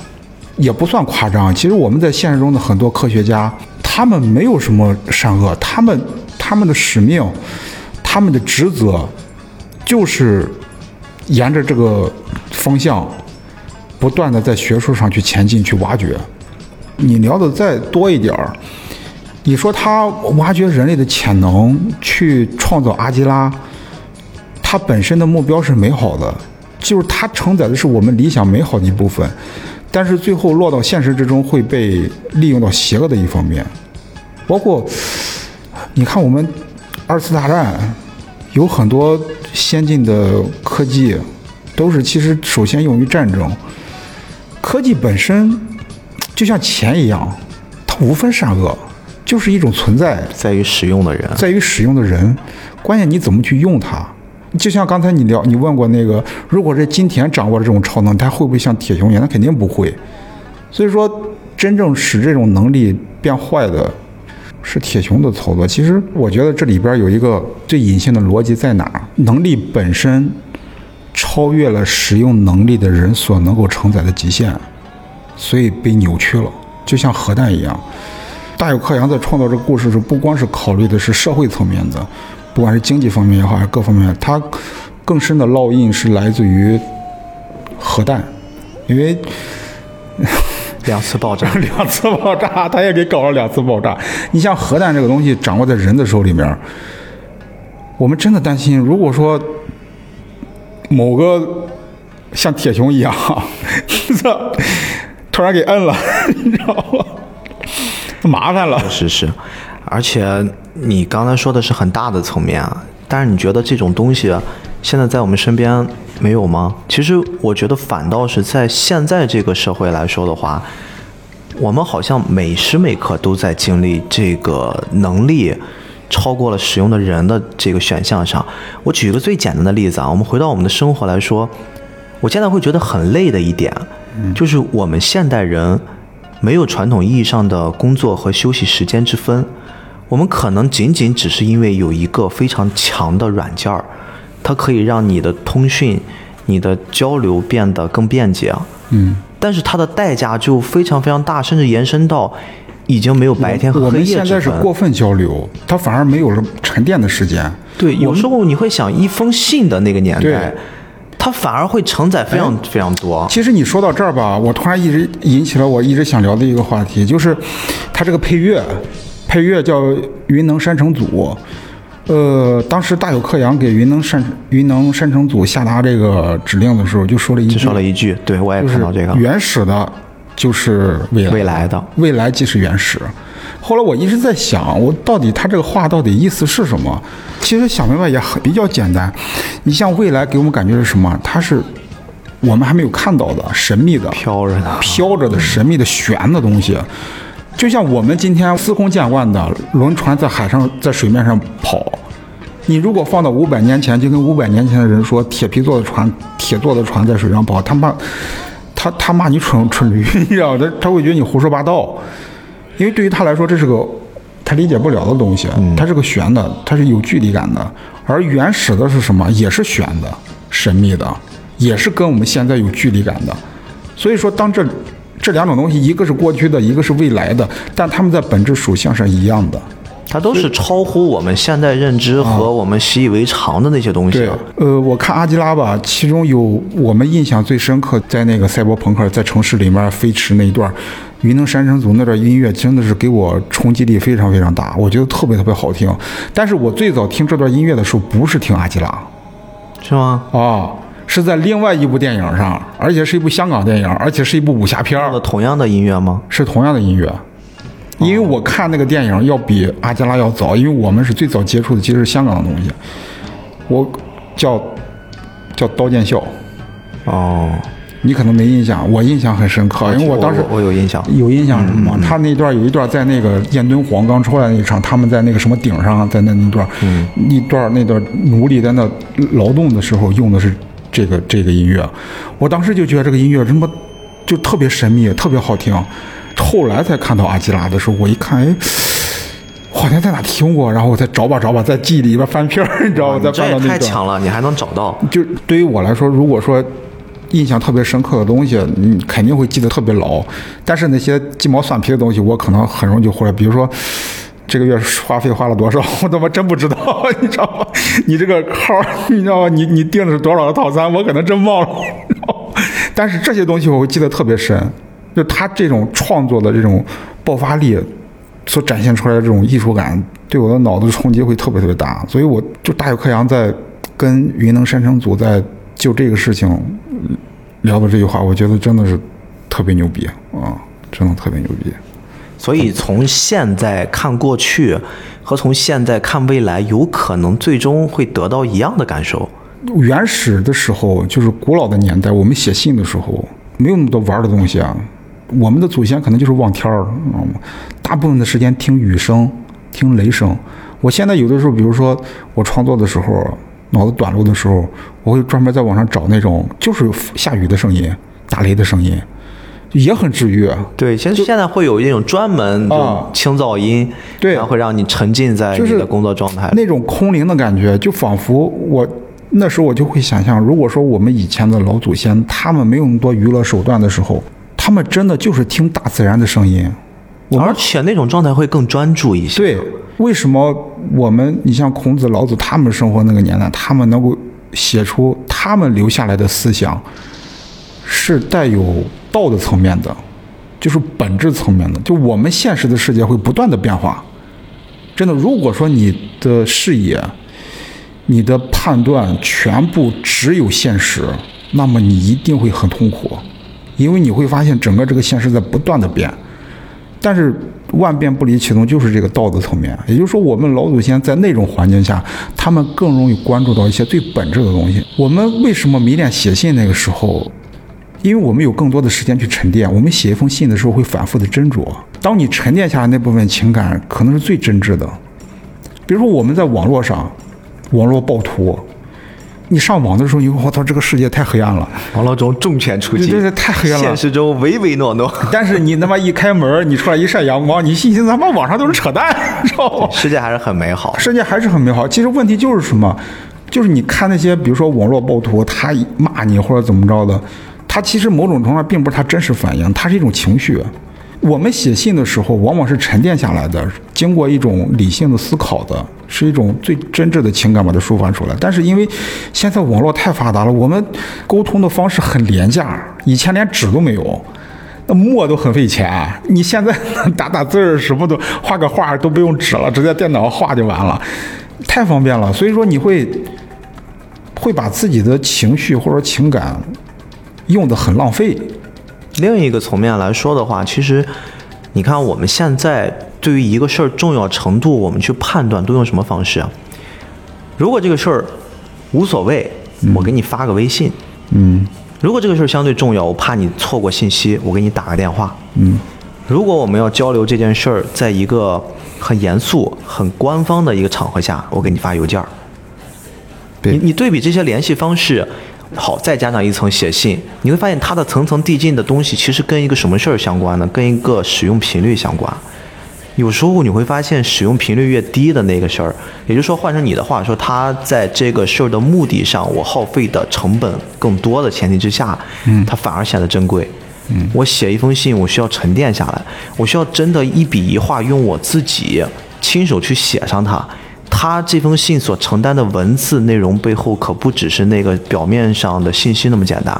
也不算夸张。其实我们在现实中的很多科学家，他们没有什么善恶，他们他们的使命，他们的职责，就是沿着这个方向，不断的在学术上去前进，去挖掘。你聊的再多一点儿，你说他挖掘人类的潜能，去创造阿基拉，他本身的目标是美好的，就是它承载的是我们理想美好的一部分，但是最后落到现实之中会被利用到邪恶的一方面，包括你看我们二次大战有很多先进的科技，都是其实首先用于战争，科技本身就像钱一样，它无分善恶，就是一种存在。在于使用的人，在于使用的人，关键你怎么去用它。就像刚才你聊，你问过那个，如果是金田掌握了这种超能，他会不会像铁熊一样？他肯定不会。所以说，真正使这种能力变坏的，是铁熊的操作。其实我觉得这里边有一个最隐性的逻辑在哪儿？能力本身超越了使用能力的人所能够承载的极限，所以被扭曲了，就像核弹一样。大有克洋在创造这个故事时，不光是考虑的是社会层面的，不管是经济方面也好，还是各方面，他更深的烙印是来自于核弹，因为 两次爆炸，两次爆炸，他也给搞了两次爆炸。你像核弹这个东西掌握在人的手里面，我们真的担心，如果说某个像铁熊一样，突然给摁了，你知道吗？麻烦了。是是，而且你刚才说的是很大的层面啊，但是你觉得这种东西现在在我们身边没有吗？其实我觉得反倒是在现在这个社会来说的话，我们好像每时每刻都在经历这个能力超过了使用的人的这个选项上。我举一个最简单的例子啊，我们回到我们的生活来说，我现在会觉得很累的一点，就是我们现代人没有传统意义上的工作和休息时间之分，我们可能仅仅只是因为有一个非常强的软件儿，它可以让你的通讯、你的交流变得更便捷。嗯，但是它的代价就非常非常大，甚至延伸到已经没有白天和黑夜们现在之分。是过分交流，它反而没有了沉淀的时间。对，有时候你会想，一封信的那个年代对，它反而会承载非常非常多。其实你说到这儿吧，我突然一直引起了我一直想聊的一个话题，就是它这个配乐，配乐叫云能山城组。呃，当时大有克洋给云能山云能山城组下达这个指令的时候，就说了一句，就说了一句，对我也就是看到这个原始的，就是未来，未来的。未来即是原始。后来我一直在想，我到底他这个话到底意思是什么？其实想明白也很比较简单。你像未来给我们感觉是什么？它是我们还没有看到的神秘的、飘着的飘着的神秘的悬的东西。就像我们今天司空见惯的轮船在海上、在水面上跑，你如果放到五百年前，就跟五百年前的人说铁皮做的船、铁做的船在水上跑，他骂他他骂你蠢蠢驴，你知道，他他会觉得你胡说八道，因为对于他来说这是个他理解不了的东西，嗯它是个悬的，它是有距离感的。而原始的是什么？也是悬的、神秘的，也是跟我们现在有距离感的。所以说，当这这两种东西，一个是过去的，一个是未来的，但它们在本质属性上是一样的。它都是超乎我们现在认知和我们习以为常的那些东西呃，我看阿基拉吧，其中有我们印象最深刻，在那个赛博朋克在城市里面飞驰那一段，云能山城组那段音乐真的是给我冲击力非常非常大，我觉得特别特别好听。但是我最早听这段音乐的时候，不是听阿基拉是吗？啊，是在另外一部电影上，而且是一部香港电影，而且是一部武侠片儿用的同样的音乐吗？是同样的音乐。因为我看那个电影要比阿加拉要早，因为我们是最早接触的其实是香港的东西。我叫叫《刀剑笑》，哦，你可能没印象，我印象很深刻，因为我当时我我有印象。有印象是什么？他那段有一段在那个燕敦煌刚出来那一场，他们在那个什么顶上，在那那段，嗯，一段那段奴隶在那劳动的时候用的是这个这个音乐，我当时就觉得这个音乐什么就特别神秘，特别好听。后来才看到阿基拉的时候，我一看，哎。好像在哪听过，然后我再找吧找吧，在记忆里边翻篇儿，你知道吗？再翻到那段。太强了，你还能找到。就对于我来说，如果说印象特别深刻的东西，你肯定会记得特别牢。但是那些鸡毛蒜皮的东西，我可能很容易就忽略。比如说，这个月花费花了多少，我他妈真不知道，你知道吗？你这个号，你知道吗？你你订的是多少个套餐，我可能真忘了。但是这些东西我会记得特别深，就他这种创作的这种爆发力。所展现出来的这种艺术感，对我的脑子冲击会特别特别大，所以我就大有克洋在跟云能山城组在就这个事情嗯聊的这句话，我觉得真的是特别牛逼啊，真的特别牛逼。所以从现在看过去和从现在看未来，有可能最终会得到一样的感受。原始的时候，就是古老的年代，我们写信的时候没有那么多玩的东西啊。我们的祖先可能就是望天儿，嗯？大部分的时间听雨声，听雷声。我现在有的时候，比如说我创作的时候，脑子短路的时候，我会专门在网上找那种就是下雨的声音、打雷的声音，也很治愈。对，其实现在会有一种专门这种啊清噪音，对然后会让你沉浸在就是你的工作状态。那种空灵的感觉，就仿佛我那时候我就会想象，如果说我们以前的老祖先他们没有那么多娱乐手段的时候，他们真的就是听大自然的声音。我们而且那种状态会更专注一些。对，为什么我们你像孔子、老子他们生活那个年代，他们能够写出他们留下来的思想，是带有道的层面的，就是本质层面的。就我们现实的世界会不断的变化，真的，如果说你的视野、你的判断全部只有现实，那么你一定会很痛苦，因为你会发现整个这个现实在不断的变。但是万变不离其宗，就是这个道德层面。也就是说，我们老祖先在那种环境下，他们更容易关注到一些最本质的东西。我们为什么迷恋写信那个时候？因为我们有更多的时间去沉淀。我们写一封信的时候会反复的斟酌。当你沉淀下来那部分情感，可能是最真挚的。比如说我们在网络上，网络暴徒，你上网的时候，你会我操，这个世界太黑暗了。网络中重拳出击，这这太黑暗了现实中唯唯诺诺，但是你他妈一开门，你出来一晒阳光，你信息他妈网上都是扯淡，知道吗？世界还是很美好。世界还是很美好。其实问题就是什么？就是你看那些，比如说网络暴徒，他骂你或者怎么着的，他其实某种程度上并不是他真实反应，他是一种情绪。我们写信的时候，往往是沉淀下来的，经过一种理性的思考的，是一种最真挚的情感把它抒发出来。但是因为现在网络太发达了，我们沟通的方式很廉价，以前连纸都没有。那墨都很费钱，你现在打打字儿什么都画个画都不用纸了，直接电脑画就完了，太方便了。所以说你会会把自己的情绪或者情感用的很浪费。另一个层面来说的话，其实你看我们现在对于一个事儿重要程度，我们去判断都用什么方式啊？如果这个事儿无所谓，我给你发个微信；嗯如果这个事儿相对重要，我怕你错过信息，我给你打个电话。嗯如果我们要交流这件事儿，在一个很严肃、很官方的一个场合下，我给你发邮件儿。对你你对比这些联系方式，好，再加上一层写信，你会发现它的层层递进的东西，其实跟一个什么事儿相关呢？跟一个使用频率相关。有时候你会发现，使用频率越低的那个事儿，也就是说，换成你的话说，他在这个事儿的目的上，我耗费的成本更多的前提之下，嗯，它反而显得珍贵。嗯，我写一封信，我需要沉淀下来，我需要真的一笔一画用我自己亲手去写上它。他这封信所承担的文字内容背后，可不只是那个表面上的信息那么简单，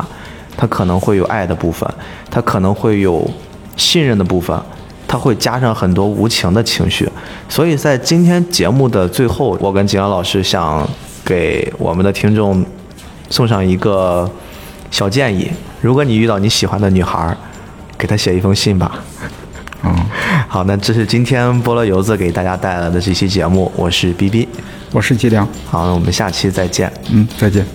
它可能会有爱的部分，它可能会有信任的部分，它会加上很多无情的情绪。所以在今天节目的最后，我跟景阳老师想给我们的听众送上一个小建议：如果你遇到你喜欢的女孩，给她写一封信吧。嗯，好，那这是今天菠萝油子给大家带来的这期节目，我是 B B，我是季良，好，那我们下期再见。嗯，再见。